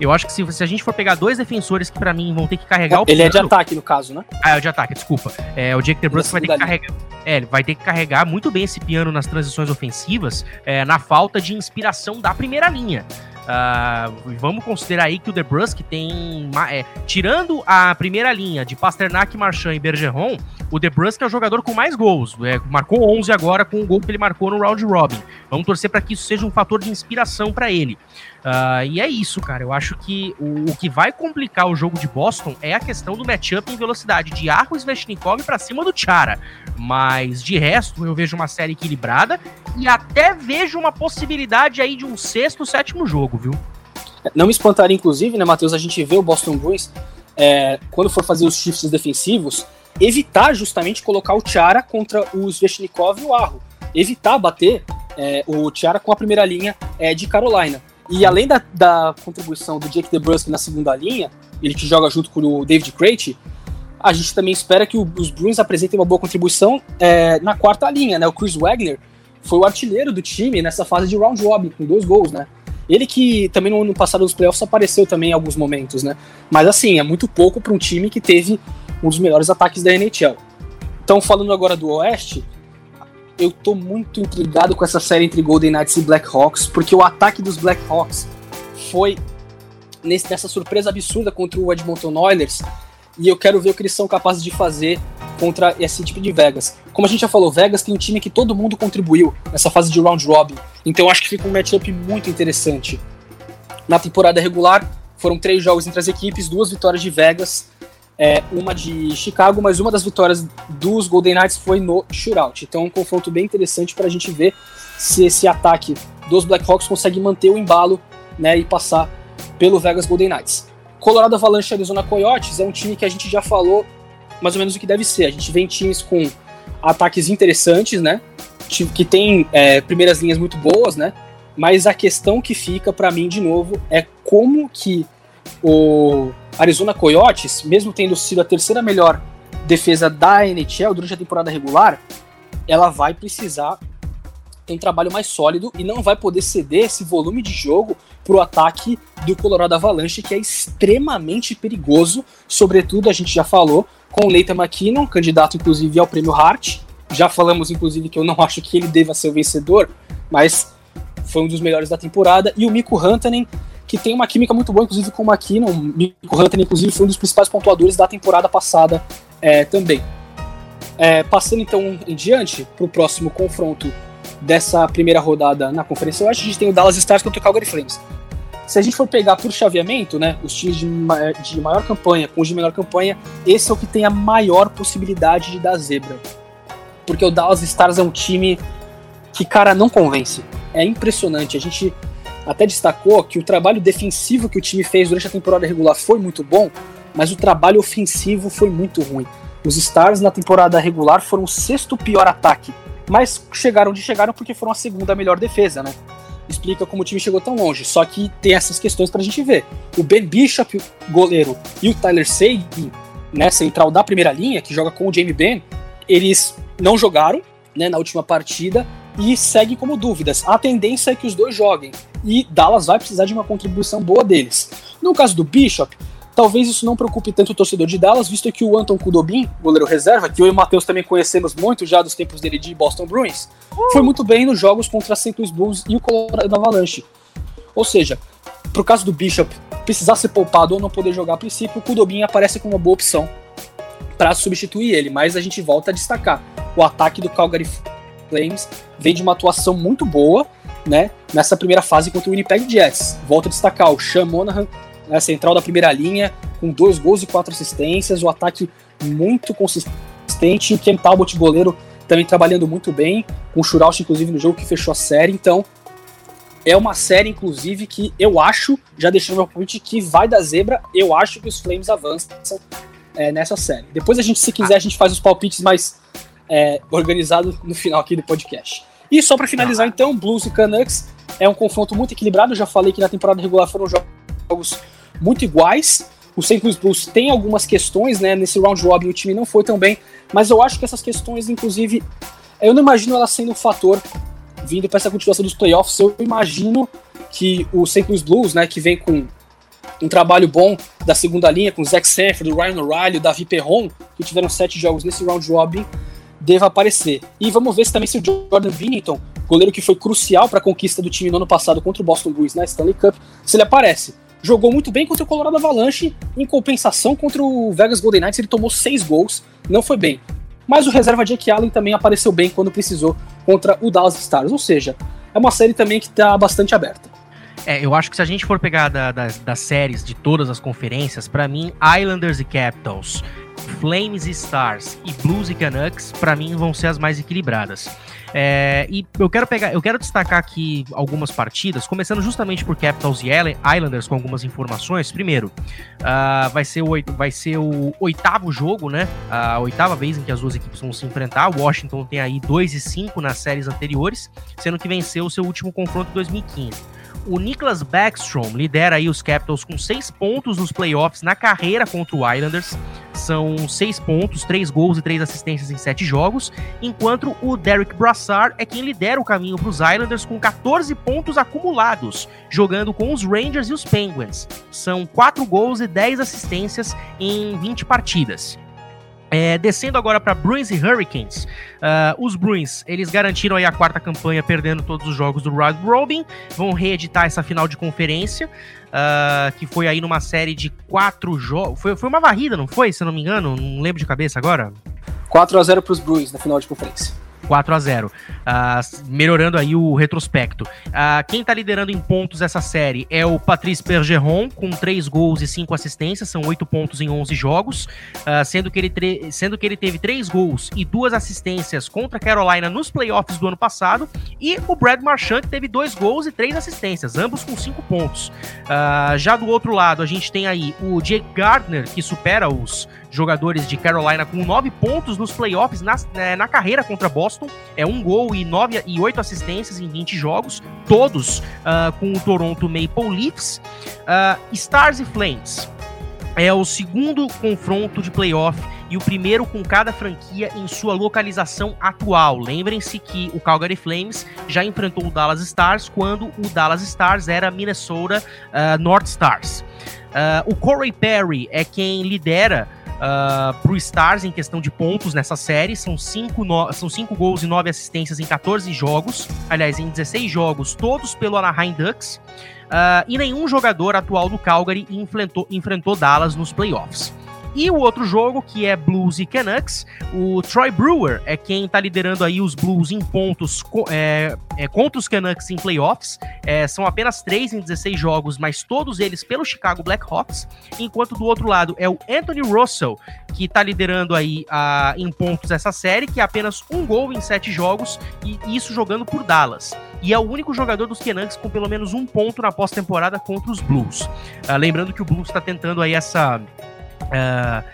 Eu acho que se, se a gente for pegar dois defensores que para mim vão ter que carregar o Ele é de ataque, no caso, né? Ah, é de ataque, desculpa. É, o Jake DeBrusk vai ter que carregar. É, ele vai ter que carregar muito bem esse piano nas transições ofensivas, é, na falta de inspiração da primeira linha. Uh, vamos considerar aí que o DeBrusk tem. É, tirando a primeira linha de Pasternak, Marchand e Bergeron, o DeBrusk é o jogador com mais gols. É, marcou 11 agora com o gol que ele marcou no round robin. Vamos torcer para que isso seja um fator de inspiração para ele. Uh, e é isso, cara. Eu acho que o, o, que vai complicar o jogo de Boston é a questão do matchup em velocidade de Arro Sveshnikov para cima do Chara. Mas de resto, eu vejo uma série equilibrada e até vejo uma possibilidade aí de um sexto, sétimo jogo, viu? Não me espantaria, inclusive, né, Matheus? A gente vê o Boston Bruins, é, quando for fazer os shifts defensivos, evitar justamente colocar o Chara contra o Sveshnikov e o Arro. Evitar bater é, o Chara com a primeira linha é, de Carolina. E além da, da contribuição do Jake DeBrusk na segunda linha, ele que joga junto com o David Crate, a gente também espera que o, os Bruins apresentem uma boa contribuição é, na quarta linha, né? O Chris Wagner foi o artilheiro do time nessa fase de round robin, com dois gols, né? Ele que também no ano passado nos playoffs apareceu também em alguns momentos, né? Mas assim, é muito pouco para um time que teve um dos melhores ataques da NHL. Então, falando agora do Oeste, eu tô muito intrigado com essa série entre Golden Knights e Black Hawks, porque o ataque dos Black Hawks foi nesse, nessa surpresa absurda contra o Edmonton Oilers, e eu quero ver o que eles são capazes de fazer contra esse tipo de Vegas. Como a gente já falou, Vegas tem um time que todo mundo contribuiu nessa fase de round robin, então acho que fica um matchup muito interessante. Na temporada regular, foram três jogos entre as equipes, duas vitórias de Vegas é, uma de Chicago, mas uma das vitórias dos Golden Knights foi no shootout. Então é um confronto bem interessante para a gente ver se esse ataque dos Blackhawks consegue manter o embalo né, e passar pelo Vegas Golden Knights. Colorado Avalanche Arizona Coyotes é um time que a gente já falou mais ou menos o que deve ser. A gente vem times com ataques interessantes, né? Que tem é, primeiras linhas muito boas, né? Mas a questão que fica para mim de novo é como que o Arizona Coyotes, mesmo tendo sido a terceira melhor defesa da NHL durante a temporada regular, ela vai precisar tem um trabalho mais sólido e não vai poder ceder esse volume de jogo para o ataque do Colorado Avalanche, que é extremamente perigoso. Sobretudo, a gente já falou com o Leighton McKinnon, candidato inclusive ao prêmio Hart. Já falamos, inclusive, que eu não acho que ele deva ser o vencedor, mas foi um dos melhores da temporada. E o Miko Rantanen, que tem uma química muito boa, inclusive com o McKinnon. O Rantanen, inclusive, foi um dos principais pontuadores da temporada passada é, também. É, passando então em diante para o próximo confronto dessa primeira rodada na Conferência Oeste, a gente tem o Dallas Stars contra o Calgary Flames. Se a gente for pegar por chaveamento, né, os times de, de maior campanha com os de menor campanha, esse é o que tem a maior possibilidade de dar zebra. Porque o Dallas Stars é um time que, cara, não convence. É impressionante. A gente até destacou que o trabalho defensivo que o time fez durante a temporada regular foi muito bom, mas o trabalho ofensivo foi muito ruim. Os Stars na temporada regular foram o sexto pior ataque mas chegaram onde chegaram porque foram a segunda melhor defesa, né? Explica como o time chegou tão longe. Só que tem essas questões pra gente ver. O Ben Bishop, goleiro, e o Tyler Seguin, né, central da primeira linha, que joga com o Jamie Ben, eles não jogaram né, na última partida e seguem como dúvidas. A tendência é que os dois joguem. E Dallas vai precisar de uma contribuição boa deles. No caso do Bishop, Talvez isso não preocupe tanto o torcedor de Dallas, visto que o Anton Kudobin, goleiro reserva, que eu e o Matheus também conhecemos muito já dos tempos dele de Boston Bruins, foi muito bem nos jogos contra St. Louis Blues e o Colorado Avalanche. Ou seja, pro caso do Bishop precisar ser poupado ou não poder jogar a princípio, o Kudobin aparece como uma boa opção para substituir ele, mas a gente volta a destacar. O ataque do Calgary Flames vem de uma atuação muito boa, né, nessa primeira fase contra o Winnipeg Jets. Volto a destacar o Sean Monahan né, central da primeira linha, com dois gols e quatro assistências, o ataque muito consistente, o Ken Talbot, goleiro, também trabalhando muito bem, com o Schurauch, inclusive, no jogo que fechou a série, então é uma série, inclusive, que eu acho, já deixando meu palpite, que vai da zebra, eu acho que os Flames avançam é, nessa série. Depois a gente, se quiser, a gente faz os palpites mais é, organizado no final aqui do podcast. E só para finalizar, então, Blues e Canucks é um confronto muito equilibrado. Eu já falei que na temporada regular foram jogos muito iguais. O St. Louis Blues tem algumas questões, né? Nesse round robin o time não foi tão bem, mas eu acho que essas questões, inclusive, eu não imagino elas sendo um fator vindo para essa continuação dos playoffs. Eu imagino que o St. Louis Blues, né, que vem com um trabalho bom da segunda linha, com o Zach Sanford, o Ryan O'Reilly, o Davi Perron, que tiveram sete jogos nesse round robin, deva aparecer. E vamos ver se também se o Jordan Binnington, goleiro que foi crucial para a conquista do time no ano passado contra o Boston Bruins na Stanley Cup, se ele aparece jogou muito bem contra o Colorado Avalanche. Em compensação, contra o Vegas Golden Knights, ele tomou seis gols, não foi bem. Mas o reserva Jake Allen também apareceu bem quando precisou contra o Dallas Stars. Ou seja, é uma série também que está bastante aberta. É, eu acho que se a gente for pegar da, da, das séries de todas as conferências, para mim, Islanders e Capitals, Flames e Stars e Blues e Canucks, para mim, vão ser as mais equilibradas. É, e eu quero pegar, eu quero destacar aqui algumas partidas, começando justamente por Capitals e Islanders com algumas informações. Primeiro, uh, vai, ser o, vai ser o oitavo jogo, né? A oitava vez em que as duas equipes vão se enfrentar. Washington tem aí 2 e 5 nas séries anteriores, sendo que venceu o seu último confronto em 2015. O Niklas Backstrom lidera aí os Capitals com seis pontos nos playoffs na carreira contra o Islanders. São seis pontos, três gols e três assistências em sete jogos, enquanto o Derek Brassard é quem lidera o caminho para os Islanders com 14 pontos acumulados, jogando com os Rangers e os Penguins. São quatro gols e 10 assistências em 20 partidas. É, descendo agora para Bruins e Hurricanes, uh, os Bruins eles garantiram aí a quarta campanha perdendo todos os jogos do Round Robin, vão reeditar essa final de conferência, uh, que foi aí numa série de quatro jogos, foi, foi uma varrida, não foi? Se eu não me engano, não lembro de cabeça agora. 4 a 0 para os Bruins na final de conferência. 4 a 0 uh, ah, melhorando aí o retrospecto. Uh, quem tá liderando em pontos essa série é o Patrice Bergeron, com 3 gols e 5 assistências, são 8 pontos em 11 jogos, uh, sendo, que ele sendo que ele teve 3 gols e 2 assistências contra a Carolina nos playoffs do ano passado, e o Brad Marchand, teve 2 gols e 3 assistências, ambos com 5 pontos. já do outro lado, a gente tem aí o Jake Gardner, que supera os jogadores de Carolina com 9 pontos nos playoffs na, né, na carreira contra Boston. É um gol e, nove, e 8 assistências em 20 jogos, todos uh, com o Toronto Maple Leafs. Uh, Stars e Flames. é o segundo confronto de playoff e o primeiro com cada franquia em sua localização atual. Lembrem-se que o Calgary Flames já enfrentou o Dallas Stars quando o Dallas Stars era Minnesota uh, North Stars. Uh, o Corey Perry é quem lidera uh, pro Stars em questão de pontos nessa série. São cinco, no... são cinco gols e nove assistências em 14 jogos. Aliás, em 16 jogos, todos pelo Anaheim Ducks. Uh, e nenhum jogador atual do Calgary enfrentou, enfrentou Dallas nos playoffs. E o outro jogo, que é Blues e Canucks, o Troy Brewer é quem tá liderando aí os Blues em pontos é, é, contra os Canucks em playoffs. É, são apenas 3 em 16 jogos, mas todos eles pelo Chicago Blackhawks. Enquanto do outro lado é o Anthony Russell, que tá liderando aí a, em pontos essa série, que é apenas um gol em 7 jogos, e isso jogando por Dallas e é o único jogador dos Canucks com pelo menos um ponto na pós-temporada contra os Blues. Uh, lembrando que o Blues está tentando aí essa uh,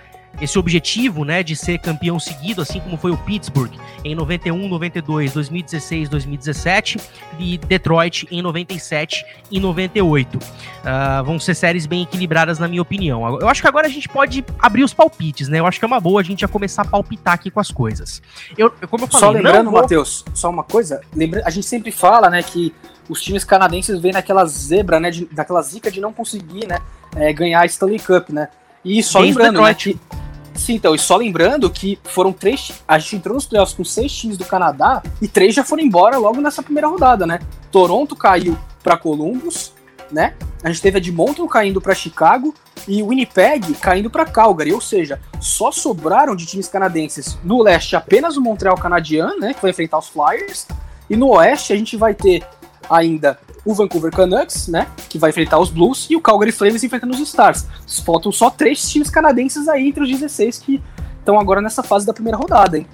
esse objetivo, né, de ser campeão seguido, assim como foi o Pittsburgh em 91, 92, 2016, 2017 e Detroit em 97 e 98. Uh, ah, vão ser séries bem equilibradas, na minha opinião. Eu acho que agora a gente pode abrir os palpites, né? Eu acho que é uma boa a gente já começar a palpitar aqui com as coisas. Eu, como eu falei, só lembrando, vou... Matheus, só uma coisa, lembra... a gente sempre fala, né, que os times canadenses vêm naquela zebra, né, de, daquela zica de não conseguir, né, é, ganhar a Stanley Cup, né? E só lembrando, né, que, sim, então, e só lembrando que foram três. A gente entrou nos playoffs com seis times do Canadá e três já foram embora logo nessa primeira rodada, né? Toronto caiu para Columbus, né? A gente teve a Edmonton caindo para Chicago e Winnipeg caindo para Calgary, ou seja, só sobraram de times canadenses no leste apenas o Montreal Canadiens, né, que vai enfrentar os Flyers, e no oeste a gente vai ter ainda o Vancouver Canucks, né, que vai enfrentar os Blues, e o Calgary Flames enfrentando os Stars. Faltam só três times canadenses aí entre os 16 que estão agora nessa fase da primeira rodada, hein.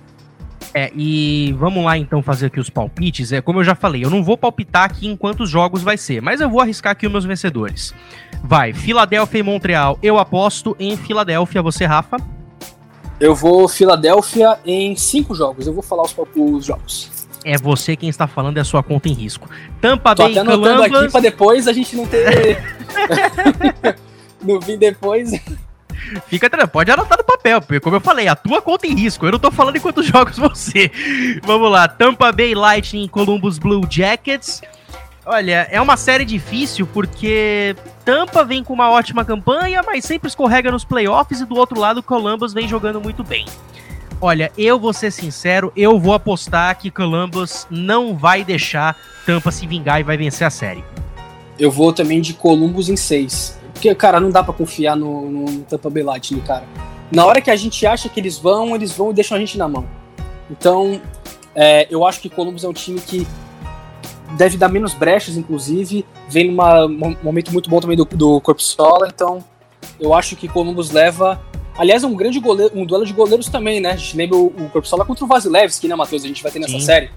É, e vamos lá então fazer aqui os palpites. É, como eu já falei, eu não vou palpitar aqui em quantos jogos vai ser, mas eu vou arriscar aqui os meus vencedores. Vai, Filadélfia e Montreal. Eu aposto em Filadélfia, você, Rafa? Eu vou Filadélfia em cinco jogos. Eu vou falar os, os jogos é você quem está falando, é a sua conta em risco. Tampa Tô Bay até Columbus... aqui para depois a gente não ter... no fim depois... Fica tranquilo, pode anotar no papel, porque como eu falei, a tua conta em risco. Eu não tô falando em quantos jogos você. Vamos lá, Tampa Bay Lightning Columbus Blue Jackets. Olha, é uma série difícil porque Tampa vem com uma ótima campanha, mas sempre escorrega nos playoffs e do outro lado Columbus vem jogando muito bem. Olha, eu vou ser sincero, eu vou apostar que Columbus não vai deixar Tampa se vingar e vai vencer a série. Eu vou também de Columbus em 6. Porque, cara, não dá para confiar no, no, Tampa Bay Lightning, cara. Na hora que a gente acha que eles vão, eles vão e deixam a gente na mão. Então, é, eu acho que Columbus é um time que deve dar menos brechas, inclusive. Vem num momento muito bom também do, do Corpsola, então eu acho que Columbus leva Aliás, é um grande goleiro, um duelo de goleiros também, né? A gente lembra o, o Corpsola contra o Vasilevski, né, Matheus? A gente vai ter nessa Sim. série.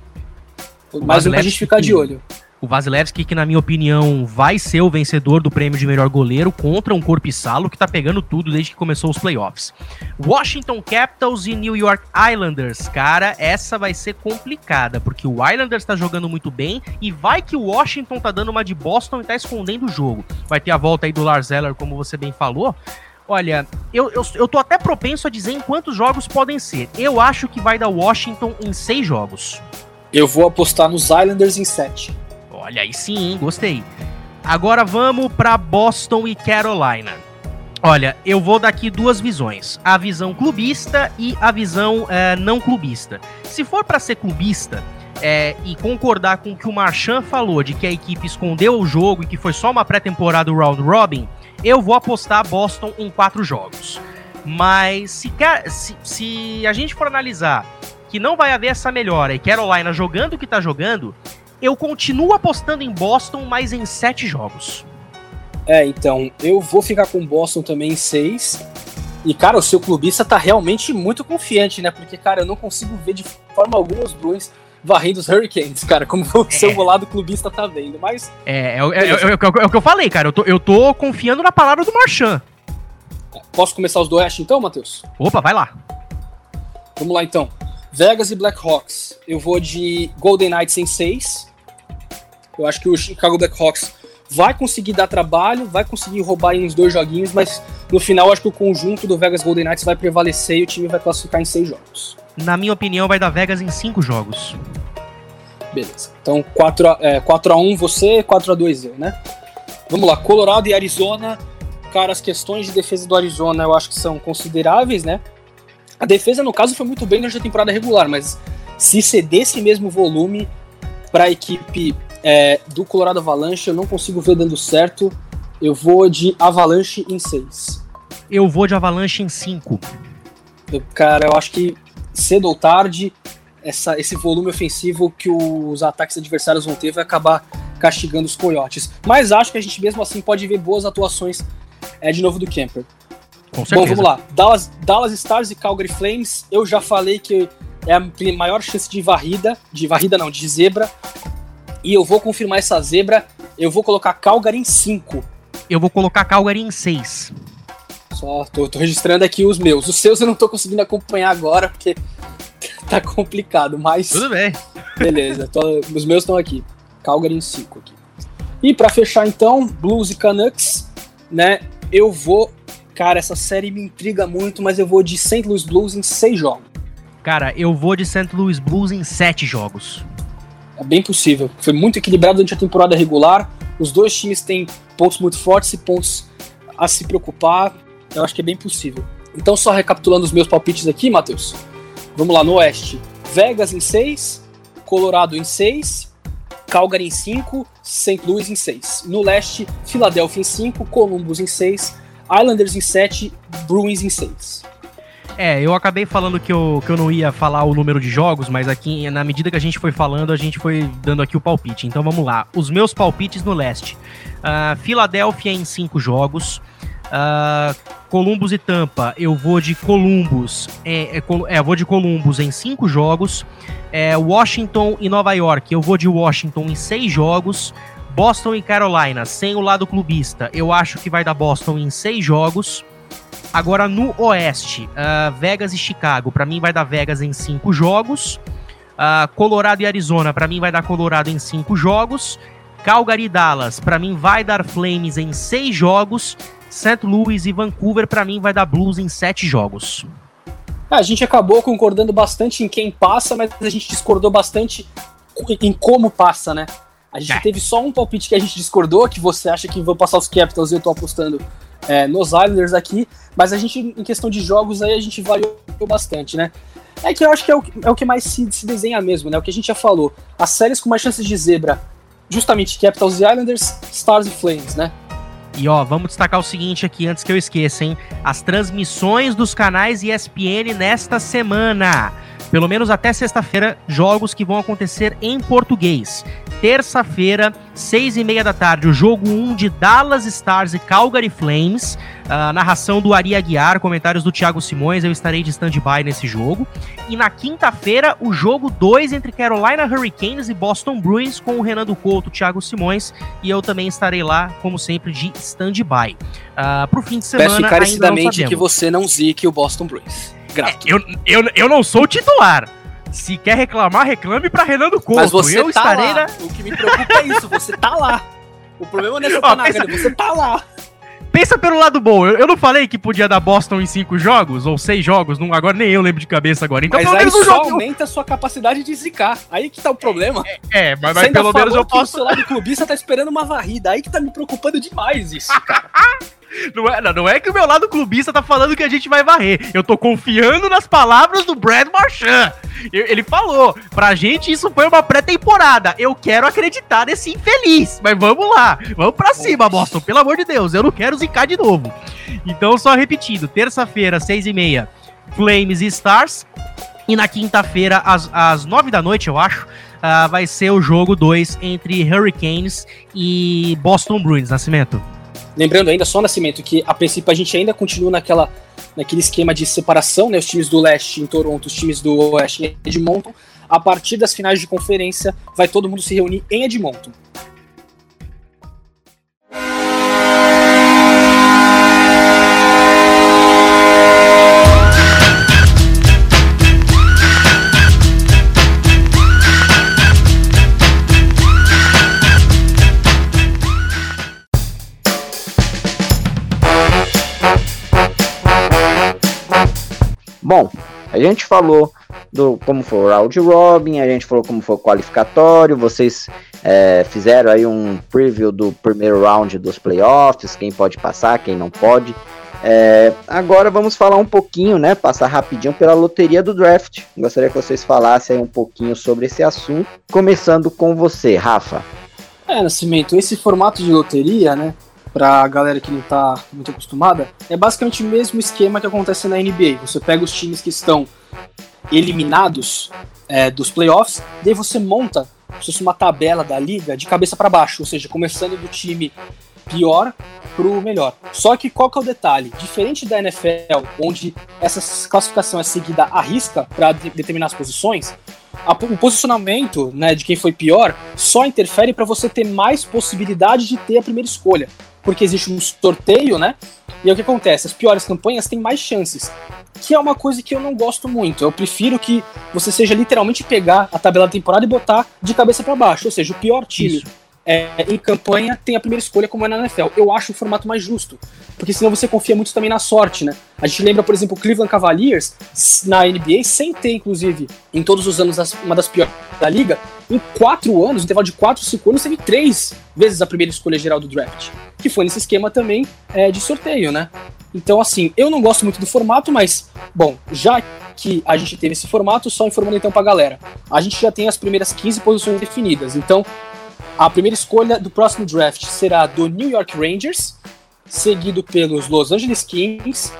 Mais um pra gente ficar de olho. O Vasilevski, que na minha opinião vai ser o vencedor do prêmio de melhor goleiro contra um Corpissalo que tá pegando tudo desde que começou os playoffs. Washington Capitals e New York Islanders. Cara, essa vai ser complicada, porque o Islanders tá jogando muito bem e vai que o Washington tá dando uma de Boston e tá escondendo o jogo. Vai ter a volta aí do Lars Eller, como você bem falou. Olha, eu, eu, eu tô até propenso a dizer em quantos jogos podem ser. Eu acho que vai dar Washington em seis jogos. Eu vou apostar nos Islanders em sete. Olha, aí sim, hein? gostei. Agora vamos para Boston e Carolina. Olha, eu vou dar aqui duas visões: a visão clubista e a visão é, não clubista. Se for para ser clubista é, e concordar com o que o Marchand falou de que a equipe escondeu o jogo e que foi só uma pré-temporada do round robin, eu vou apostar Boston em quatro jogos. Mas se, se, se a gente for analisar que não vai haver essa melhora e Carolina jogando o que tá jogando, eu continuo apostando em Boston, mas em sete jogos. É, então, eu vou ficar com Boston também em seis. E, cara, o seu clubista tá realmente muito confiante, né? Porque, cara, eu não consigo ver de forma alguma os Bruins varrendo os Hurricanes, cara, como o é. seu lado clubista tá vendo, mas... É, é, é, é, o que eu falei, cara, eu tô, eu tô confiando na palavra do Marchand. Posso começar os do Oeste então, Matheus? Opa, vai lá. Vamos lá então. Vegas e Blackhawks. Eu vou de Golden Knights em 6. Eu acho que o Chicago Blackhawks vai conseguir dar trabalho, vai conseguir roubar em uns dois joguinhos, mas no final acho que o conjunto do Vegas Golden Knights vai prevalecer e o time vai classificar em seis jogos. Na minha opinião, vai dar Vegas em cinco jogos. Beleza. Então 4 é, 4 a 1 você, 4 a 2 eu, né? Vamos lá, Colorado e Arizona. Cara, as questões de defesa do Arizona eu acho que são consideráveis, né? A defesa, no caso, foi muito bem durante a temporada regular, mas se ceder esse mesmo volume para a equipe é, do Colorado Avalanche, eu não consigo ver dando certo. Eu vou de Avalanche em 6. Eu vou de Avalanche em 5. Cara, eu acho que cedo ou tarde, essa, esse volume ofensivo que os ataques adversários vão ter vai acabar castigando os coiotes. Mas acho que a gente mesmo assim pode ver boas atuações é, de novo do Kemper. Com certeza. Bom, vamos lá. Dallas, Dallas Stars e Calgary Flames. Eu já falei que é a maior chance de varrida, de varrida não, de zebra. E eu vou confirmar essa zebra. Eu vou colocar Calgary em 5. Eu vou colocar Calgary em 6. Só tô, tô, registrando aqui os meus. Os seus eu não tô conseguindo acompanhar agora, porque tá complicado, mas. Tudo bem. Beleza, tô, os meus estão aqui. Calgary em 5 aqui. E para fechar então, Blues e Canucks, né? Eu vou. Cara, essa série me intriga muito, mas eu vou de St. Louis Blues em 6 jogos. Cara, eu vou de St. Louis Blues em 7 jogos. É bem possível. Foi muito equilibrado durante a temporada regular. Os dois times têm pontos muito fortes e pontos a se preocupar. Eu acho que é bem possível. Então, só recapitulando os meus palpites aqui, Matheus. Vamos lá, no Oeste. Vegas em 6, Colorado em 6, Calgary em 5, St. Louis em 6. No Leste, Philadelphia em 5, Columbus em 6, Islanders em 7, Bruins em 6. É, eu acabei falando que eu, que eu não ia falar o número de jogos, mas aqui, na medida que a gente foi falando, a gente foi dando aqui o palpite. Então vamos lá. Os meus palpites no leste. Uh, Filadélfia em 5 jogos. Uh, Columbus e Tampa, eu vou de Columbus. É, é, é vou de Columbus em 5 jogos. É, Washington e Nova York, eu vou de Washington em 6 jogos. Boston e Carolina, sem o lado clubista, eu acho que vai dar Boston em 6 jogos. Agora no Oeste, uh, Vegas e Chicago, para mim vai dar Vegas em 5 jogos. Uh, Colorado e Arizona, para mim vai dar Colorado em 5 jogos. Calgary e Dallas, para mim vai dar Flames em 6 jogos. St. Louis e Vancouver, para mim vai dar Blues em 7 jogos. A gente acabou concordando bastante em quem passa, mas a gente discordou bastante em como passa, né? A gente é. teve só um palpite que a gente discordou, que você acha que vão passar os Capitals e eu tô apostando é, nos Islanders aqui, mas a gente, em questão de jogos, aí a gente variou bastante, né? É que eu acho que é o, é o que mais se, se desenha mesmo, né? O que a gente já falou. As séries com mais chances de zebra, justamente Capitals e Islanders, Stars e Flames, né? E ó, vamos destacar o seguinte aqui antes que eu esqueça, hein? As transmissões dos canais ESPN nesta semana pelo menos até sexta-feira, jogos que vão acontecer em português. Terça-feira, seis e meia da tarde, o jogo 1 um de Dallas Stars e Calgary Flames. Uh, narração do Ari Aguiar, comentários do Thiago Simões, eu estarei de stand-by nesse jogo. E na quinta-feira, o jogo 2 entre Carolina Hurricanes e Boston Bruins, com o Renan Couto, Thiago Simões, e eu também estarei lá, como sempre, de stand-by. Uh, pro fim de semana. Peço encarecidamente que você não zique o Boston Bruins. Grato. É, eu, eu, eu não sou o titular. Se quer reclamar, reclame pra Renan Couto. Mas você eu tá estarei lá. Na... O que me preocupa é isso, você tá lá. O problema não é você tá na pensa... você tá lá. Pensa pelo lado bom, eu, eu, não falei que podia dar Boston em cinco jogos, ou seis jogos, não, agora nem eu lembro de cabeça agora. Então, mas aí só jogo... aumenta a sua capacidade de zicar. Aí que tá o problema. É, é mas, mas pelo menos eu posso... o seu lado clubista tá esperando uma varrida, aí que tá me preocupando demais isso, cara. Não é, não, não é que o meu lado clubista tá falando que a gente vai varrer. Eu tô confiando nas palavras do Brad Marchand. Ele falou, pra gente isso foi uma pré-temporada. Eu quero acreditar nesse infeliz. Mas vamos lá, vamos pra cima, Boston. Pelo amor de Deus, eu não quero zicar de novo. Então, só repetindo, terça-feira, seis e meia, Flames e Stars. E na quinta-feira, às, às nove da noite, eu acho, uh, vai ser o jogo 2 entre Hurricanes e Boston Bruins, Nascimento. Lembrando ainda, só Nascimento, que a princípio a gente ainda continua naquela, naquele esquema de separação, né? Os times do leste em Toronto, os times do oeste em Edmonton. A partir das finais de conferência, vai todo mundo se reunir em Edmonton. Bom, a gente falou do como foi o round robin, a gente falou como foi o qualificatório, vocês é, fizeram aí um preview do primeiro round dos playoffs, quem pode passar, quem não pode. É, agora vamos falar um pouquinho, né? Passar rapidinho pela loteria do draft. Gostaria que vocês falassem um pouquinho sobre esse assunto. Começando com você, Rafa. É, Nascimento, esse formato de loteria, né? Pra galera que não tá muito acostumada, é basicamente o mesmo esquema que acontece na NBA. Você pega os times que estão eliminados é, dos playoffs, daí você monta uma tabela da liga de cabeça para baixo, ou seja, começando do time pior pro melhor. Só que qual que é o detalhe? Diferente da NFL, onde essa classificação é seguida à risca para de determinar as posições, a, o posicionamento né, de quem foi pior só interfere para você ter mais possibilidade de ter a primeira escolha. Porque existe um sorteio, né? E é o que acontece? As piores campanhas têm mais chances. Que é uma coisa que eu não gosto muito. Eu prefiro que você seja literalmente pegar a tabela da temporada e botar de cabeça para baixo. Ou seja, o pior time. Isso é, em campanha tem a primeira escolha como é na NFL. Eu acho o formato mais justo, porque senão você confia muito também na sorte, né? A gente lembra, por exemplo, o Cleveland Cavaliers na NBA, sem ter, inclusive, em todos os anos uma das piores da liga, em quatro anos, no intervalo de quatro, cinco anos, teve três vezes a primeira escolha geral do draft, que foi nesse esquema também é, de sorteio, né? Então, assim, eu não gosto muito do formato, mas, bom, já que a gente teve esse formato, só informando então pra galera. A gente já tem as primeiras 15 posições definidas, então a primeira escolha do próximo draft será do New York Rangers, seguido pelos Los Angeles Kings,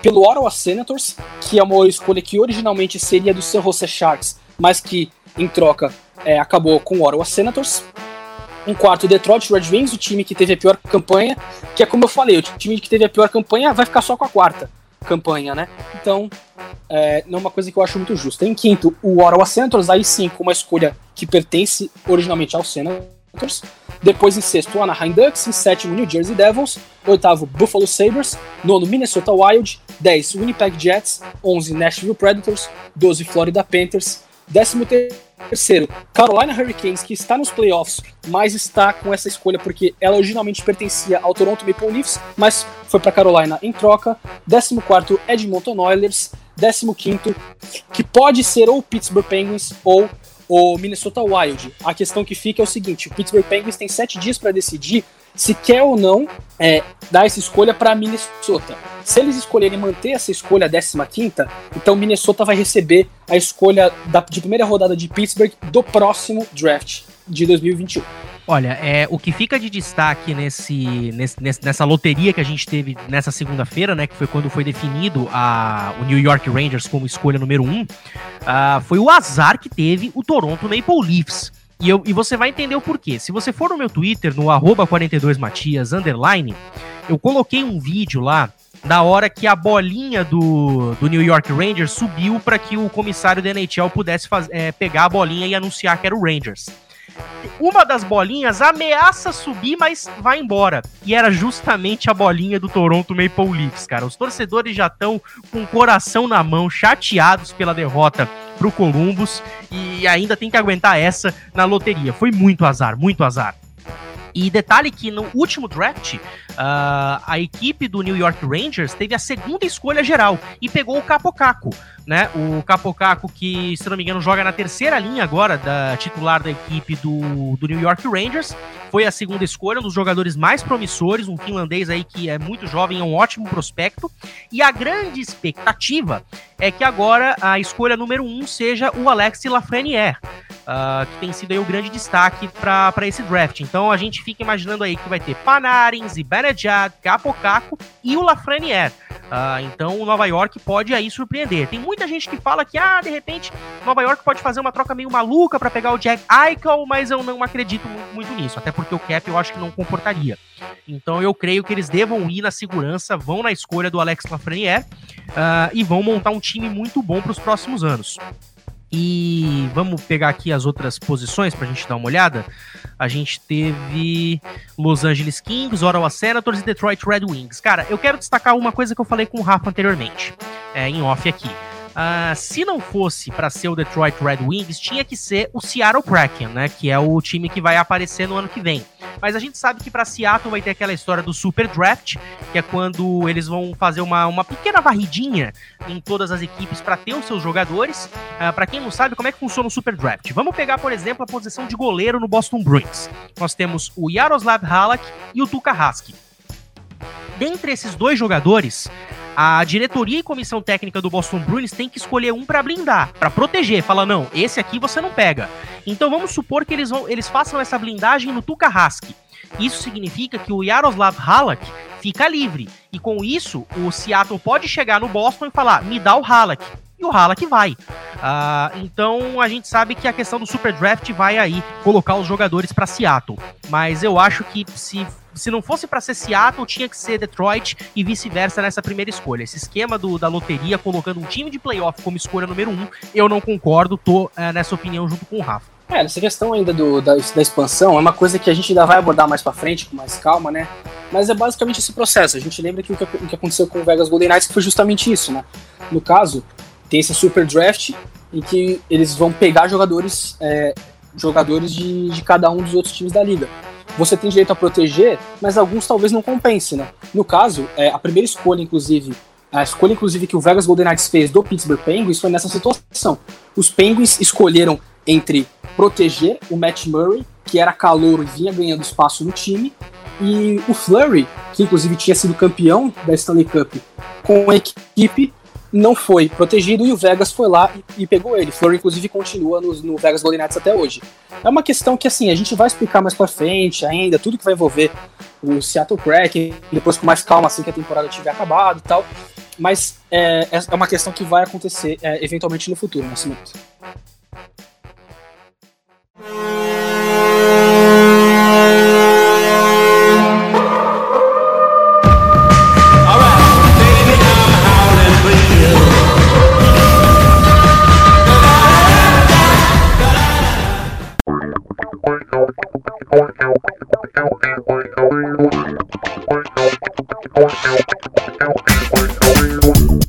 pelo Ottawa Senators, que é uma escolha que originalmente seria do San Jose Sharks, mas que em troca é, acabou com o Ottawa Senators. Um quarto, Detroit Red Wings, o time que teve a pior campanha, que é como eu falei, o time que teve a pior campanha vai ficar só com a quarta campanha, né? Então, é, não é uma coisa que eu acho muito justa. Em quinto, o Ottawa Senators, aí sim, com uma escolha que pertence originalmente ao Senators. Depois, em sexto, o Anaheim Ducks. Em sétimo, New Jersey Devils. Oitavo, Buffalo Sabres. Nono, Minnesota Wild. 10, Winnipeg Jets. 11, Nashville Predators. 12, Florida Panthers. Décimo terceiro, Carolina Hurricanes, que está nos playoffs, mas está com essa escolha porque ela originalmente pertencia ao Toronto Maple Leafs, mas foi para Carolina em troca. Décimo quarto, Edmonton Oilers. Décimo quinto, que pode ser ou Pittsburgh Penguins ou o Minnesota Wild. A questão que fica é o seguinte: o Pittsburgh Penguins tem sete dias para decidir se quer ou não é, dar essa escolha para Minnesota. Se eles escolherem manter essa escolha 15, então Minnesota vai receber a escolha da, de primeira rodada de Pittsburgh do próximo draft de 2021. Olha, é, o que fica de destaque nesse, nesse, nessa loteria que a gente teve nessa segunda-feira, né, que foi quando foi definido a, o New York Rangers como escolha número um, uh, foi o azar que teve o Toronto Maple Leafs. E, eu, e você vai entender o porquê. Se você for no meu Twitter, no 42matias, underline, eu coloquei um vídeo lá da hora que a bolinha do, do New York Rangers subiu para que o comissário da NHL pudesse faz, é, pegar a bolinha e anunciar que era o Rangers. Uma das bolinhas ameaça subir, mas vai embora. E era justamente a bolinha do Toronto Maple Leafs, cara. Os torcedores já estão com o coração na mão, chateados pela derrota pro Columbus e ainda tem que aguentar essa na loteria. Foi muito azar, muito azar. E detalhe que no último draft, uh, a equipe do New York Rangers teve a segunda escolha geral e pegou o Capocaco, né? O Capocaco que, se não me engano, joga na terceira linha agora da titular da equipe do, do New York Rangers. Foi a segunda escolha, um dos jogadores mais promissores, um finlandês aí que é muito jovem, é um ótimo prospecto. E a grande expectativa é que agora a escolha número um seja o Alex Lafreniere uh, que tem sido aí o grande destaque para esse draft. Então a gente fica imaginando aí que vai ter Panarin, Zibanejad, Capocaco e o Lafreniere. Uh, então o Nova York pode aí surpreender. Tem muita gente que fala que, ah, de repente, Nova York pode fazer uma troca meio maluca para pegar o Jack Eichel, mas eu não acredito muito nisso, até porque o Cap eu acho que não comportaria. Então eu creio que eles devam ir na segurança, vão na escolha do Alex Lafreniere uh, e vão montar um time muito bom para os próximos anos. E vamos pegar aqui as outras posições para a gente dar uma olhada. A gente teve Los Angeles Kings, Ottawa Senators e Detroit Red Wings. Cara, eu quero destacar uma coisa que eu falei com o Rafa anteriormente, é, em off aqui. Uh, se não fosse para ser o Detroit Red Wings, tinha que ser o Seattle Kraken, né? Que é o time que vai aparecer no ano que vem. Mas a gente sabe que para Seattle vai ter aquela história do Super Draft, que é quando eles vão fazer uma, uma pequena varridinha em todas as equipes para ter os seus jogadores. Uh, ah, para quem não sabe como é que funciona o Super Draft, vamos pegar, por exemplo, a posição de goleiro no Boston Bruins. Nós temos o Yaroslav Halak e o Tuka Haskell. Dentre esses dois jogadores, a diretoria e comissão técnica do Boston Bruins tem que escolher um para blindar, para proteger. Fala, não, esse aqui você não pega. Então vamos supor que eles, vão, eles façam essa blindagem no Tuka Hask. Isso significa que o Yaroslav Halak fica livre. E com isso, o Seattle pode chegar no Boston e falar: me dá o Halak. E o Halak vai. Uh, então a gente sabe que a questão do Super Draft vai aí colocar os jogadores para Seattle. Mas eu acho que se se não fosse para ser Seattle, tinha que ser Detroit e vice-versa nessa primeira escolha. Esse esquema do, da loteria colocando um time de playoff como escolha número um, eu não concordo, tô é, nessa opinião junto com o Rafa. É, essa questão ainda do, da, da, expansão é uma coisa que a gente ainda vai abordar mais para frente, com mais calma, né? Mas é basicamente esse processo. A gente lembra que o que, o que aconteceu com o Vegas Golden Knights foi justamente isso, né? No caso, tem esse super draft em que eles vão pegar jogadores, é, jogadores de, de cada um dos outros times da liga você tem direito a proteger, mas alguns talvez não compense, né? No caso, é, a primeira escolha, inclusive, a escolha, inclusive, que o Vegas Golden Knights fez do Pittsburgh Penguins foi nessa situação. Os Penguins escolheram entre proteger o Matt Murray, que era calouro e vinha ganhando espaço no time, e o Flurry, que inclusive tinha sido campeão da Stanley Cup com a equipe, não foi protegido e o Vegas foi lá e, e pegou ele. Fleur, inclusive, continua no, no, Vegas Golden Knights até hoje. É uma questão que, assim, a gente vai explicar mais pra frente ainda, tudo que vai envolver o Seattle Kraken, depois com mais calma, assim que a temporada tiver acabado e tal. Mas é, é, é uma questão que vai acontecer é, eventualmente no futuro, nesse momento.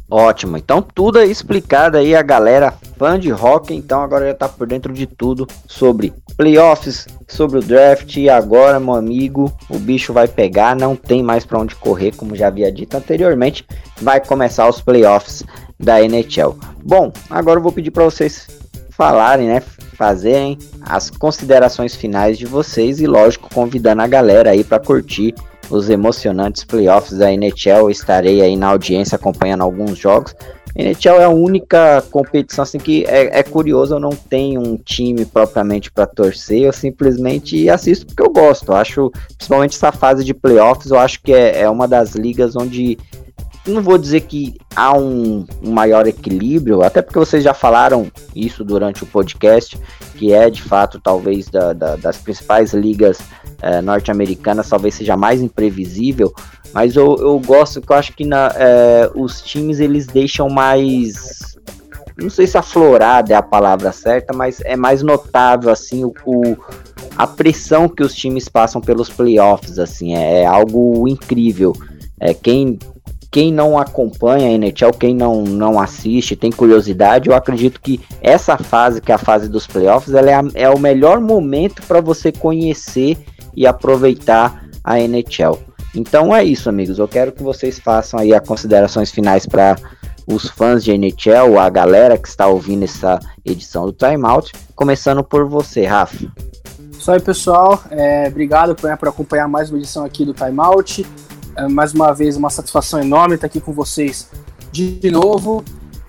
Ótimo, então tudo é explicado aí a galera fã de rock, então agora já tá por dentro de tudo sobre playoffs, sobre o draft e agora, meu amigo, o bicho vai pegar, não tem mais para onde correr, como já havia dito anteriormente, vai começar os playoffs da NHL. Bom, agora eu vou pedir para vocês falarem, né, fazerem as considerações finais de vocês e lógico convidando a galera aí para curtir os emocionantes playoffs da NHL. Estarei aí na audiência acompanhando alguns jogos. NHL é a única competição assim que é, é curioso, eu não tenho um time propriamente para torcer, eu simplesmente assisto porque eu gosto. Eu acho, principalmente essa fase de playoffs, eu acho que é, é uma das ligas onde não vou dizer que há um, um, maior equilíbrio, até porque vocês já falaram isso durante o podcast, que é de fato talvez da, da, das principais ligas é, norte-americanas, talvez seja mais imprevisível, mas eu, eu gosto que eu acho que na, é, os times eles deixam mais. Não sei se aflorada é a palavra certa, mas é mais notável assim o, o a pressão que os times passam pelos playoffs, assim, é, é algo incrível. É, quem quem não acompanha a NHL, quem não, não assiste, tem curiosidade, eu acredito que essa fase, que é a fase dos playoffs, ela é, a, é o melhor momento para você conhecer e aproveitar a NHL. Então é isso, amigos. Eu quero que vocês façam aí as considerações finais para os fãs de NHL, a galera que está ouvindo essa edição do Timeout. Começando por você, Rafa. Isso aí, pessoal. É, obrigado por, por acompanhar mais uma edição aqui do Timeout. É, mais uma vez, uma satisfação enorme estar aqui com vocês de novo.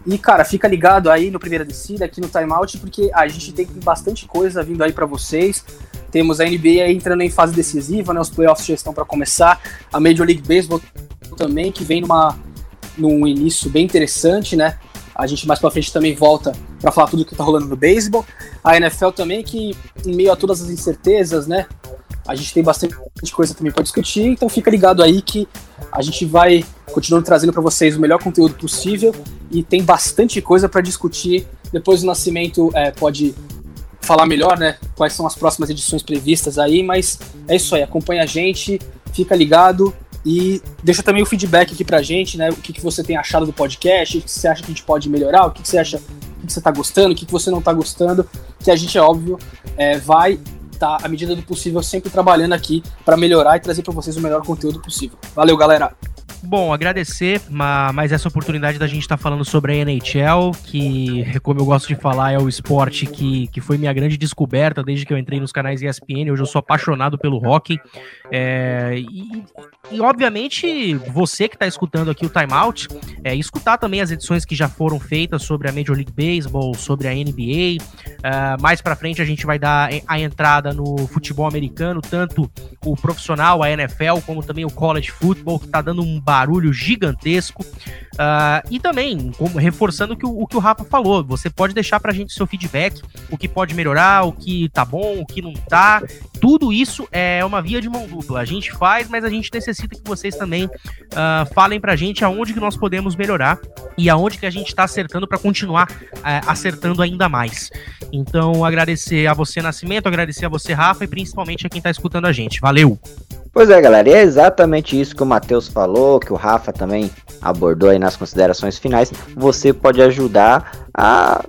E, cara, fica ligado aí no Primeira Descida, aqui no Timeout, porque a gente tem bastante coisa vindo aí para vocês. Temos a NBA entrando em fase decisiva, né? Os playoffs já estão para começar. A Major League Baseball também, que vem numa, num início bem interessante, né? A gente mais para frente também volta para falar tudo que tá rolando no beisebol. A NFL também, que em meio a todas as incertezas, né? A gente tem bastante coisa também para discutir, então fica ligado aí que a gente vai continuando trazendo para vocês o melhor conteúdo possível e tem bastante coisa para discutir. Depois do nascimento é, pode falar melhor, né? Quais são as próximas edições previstas aí, mas é isso aí. Acompanha a gente, fica ligado e deixa também o feedback aqui pra gente, né? O que, que você tem achado do podcast, o que você acha que a gente pode melhorar, o que, que você acha que você tá gostando, o que, que você não tá gostando, que a gente, é óbvio, é, vai tá, à medida do possível, sempre trabalhando aqui para melhorar e trazer para vocês o melhor conteúdo possível. Valeu, galera! Bom, agradecer mais essa oportunidade da gente estar tá falando sobre a NHL, que, como eu gosto de falar, é o esporte que, que foi minha grande descoberta desde que eu entrei nos canais ESPN. Hoje eu sou apaixonado pelo hockey. É, e, e, obviamente, você que está escutando aqui o Timeout, é, escutar também as edições que já foram feitas sobre a Major League Baseball, sobre a NBA. É, mais para frente a gente vai dar a entrada no futebol americano, tanto o profissional, a NFL, como também o college football, que está dando um barulho gigantesco. Uh, e também, como, reforçando o que o, o, que o Rafa falou, você pode deixar pra gente seu feedback, o que pode melhorar, o que tá bom, o que não tá. Tudo isso é uma via de mão dupla. A gente faz, mas a gente necessita que vocês também uh, falem pra gente aonde que nós podemos melhorar e aonde que a gente tá acertando para continuar uh, acertando ainda mais. Então, agradecer a você, Nascimento, agradecer a você, Rafa, e principalmente a quem tá escutando a gente. Valeu! Pois é, galera, é exatamente isso que o Matheus falou, que o Rafa também abordou aí nas considerações finais. Você pode ajudar a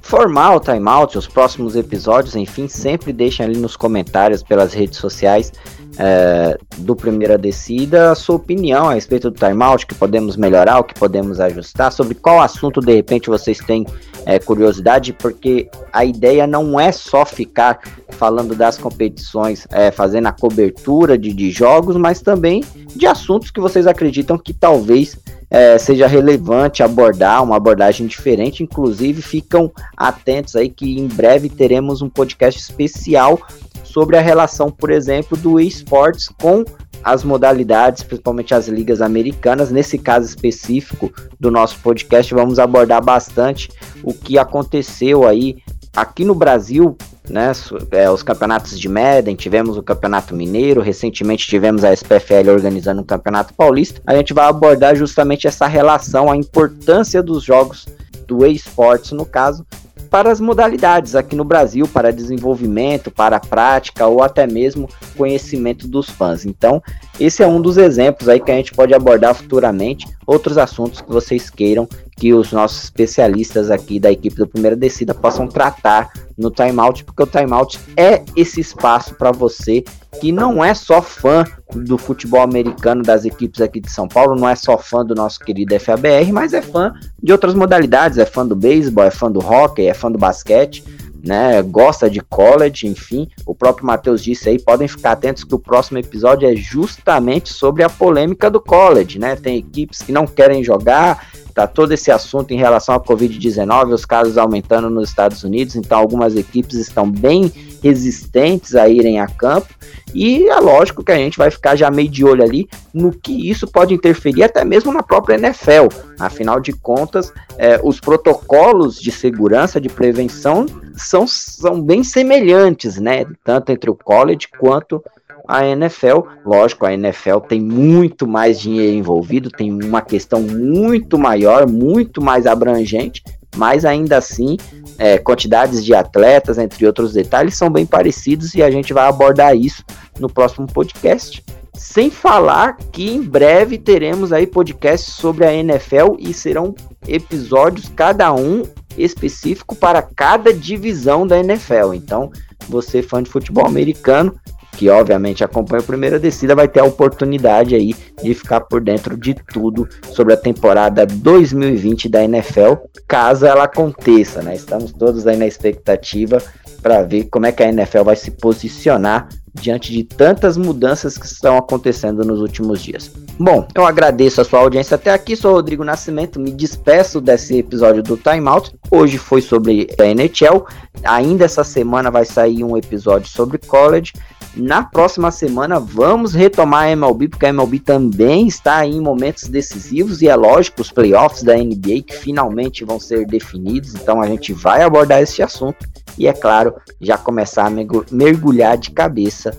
formar o timeout, os próximos episódios, enfim, sempre deixem ali nos comentários pelas redes sociais é, do Primeira Descida a sua opinião a respeito do timeout, que podemos melhorar, o que podemos ajustar, sobre qual assunto de repente vocês têm é, curiosidade, porque a ideia não é só ficar falando das competições, é, fazendo a cobertura de, de jogos, mas também de assuntos que vocês acreditam que talvez é, seja relevante abordar uma abordagem diferente. Inclusive, ficam atentos aí que em breve teremos um podcast especial sobre a relação, por exemplo, do esportes com as modalidades, principalmente as ligas americanas. Nesse caso específico do nosso podcast, vamos abordar bastante o que aconteceu aí aqui no Brasil, né? É, os campeonatos de Madden, tivemos o Campeonato Mineiro, recentemente tivemos a SPFL organizando o Campeonato Paulista. A gente vai abordar justamente essa relação, a importância dos jogos do esportes, no caso, para as modalidades aqui no Brasil, para desenvolvimento, para prática ou até mesmo conhecimento dos fãs. Então, esse é um dos exemplos aí que a gente pode abordar futuramente. Outros assuntos que vocês queiram que os nossos especialistas aqui da equipe do Primeira Descida possam tratar no timeout, porque o timeout é esse espaço para você que não é só fã do futebol americano das equipes aqui de São Paulo, não é só fã do nosso querido FABR, mas é fã de outras modalidades, é fã do beisebol, é fã do hockey, é fã do basquete né? Gosta de college, enfim. O próprio Matheus disse aí, podem ficar atentos que o próximo episódio é justamente sobre a polêmica do college, né? Tem equipes que não querem jogar, todo esse assunto em relação à Covid-19, os casos aumentando nos Estados Unidos, então algumas equipes estão bem resistentes a irem a campo. E é lógico que a gente vai ficar já meio de olho ali no que isso pode interferir até mesmo na própria NFL. Afinal de contas, é, os protocolos de segurança, de prevenção, são, são bem semelhantes, né? Tanto entre o college quanto a NFL. Lógico, a NFL tem muito mais dinheiro envolvido, tem uma questão muito maior, muito mais abrangente, mas ainda assim, é, quantidades de atletas, entre outros detalhes, são bem parecidos e a gente vai abordar isso no próximo podcast. Sem falar que em breve teremos aí podcasts sobre a NFL e serão episódios cada um específico para cada divisão da NFL. Então, você fã de futebol americano, que obviamente acompanha a primeira descida, vai ter a oportunidade aí de ficar por dentro de tudo sobre a temporada 2020 da NFL, caso ela aconteça, né? Estamos todos aí na expectativa para ver como é que a NFL vai se posicionar diante de tantas mudanças que estão acontecendo nos últimos dias. Bom, eu agradeço a sua audiência até aqui. Sou Rodrigo Nascimento, me despeço desse episódio do Time Out. Hoje foi sobre a NHL. Ainda essa semana vai sair um episódio sobre college. Na próxima semana vamos retomar a MLB, porque a MLB também está em momentos decisivos e é lógico, os playoffs da NBA que finalmente vão ser definidos, então a gente vai abordar esse assunto e, é claro, já começar a mergulhar de cabeça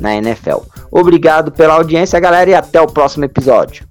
na NFL. Obrigado pela audiência, galera, e até o próximo episódio.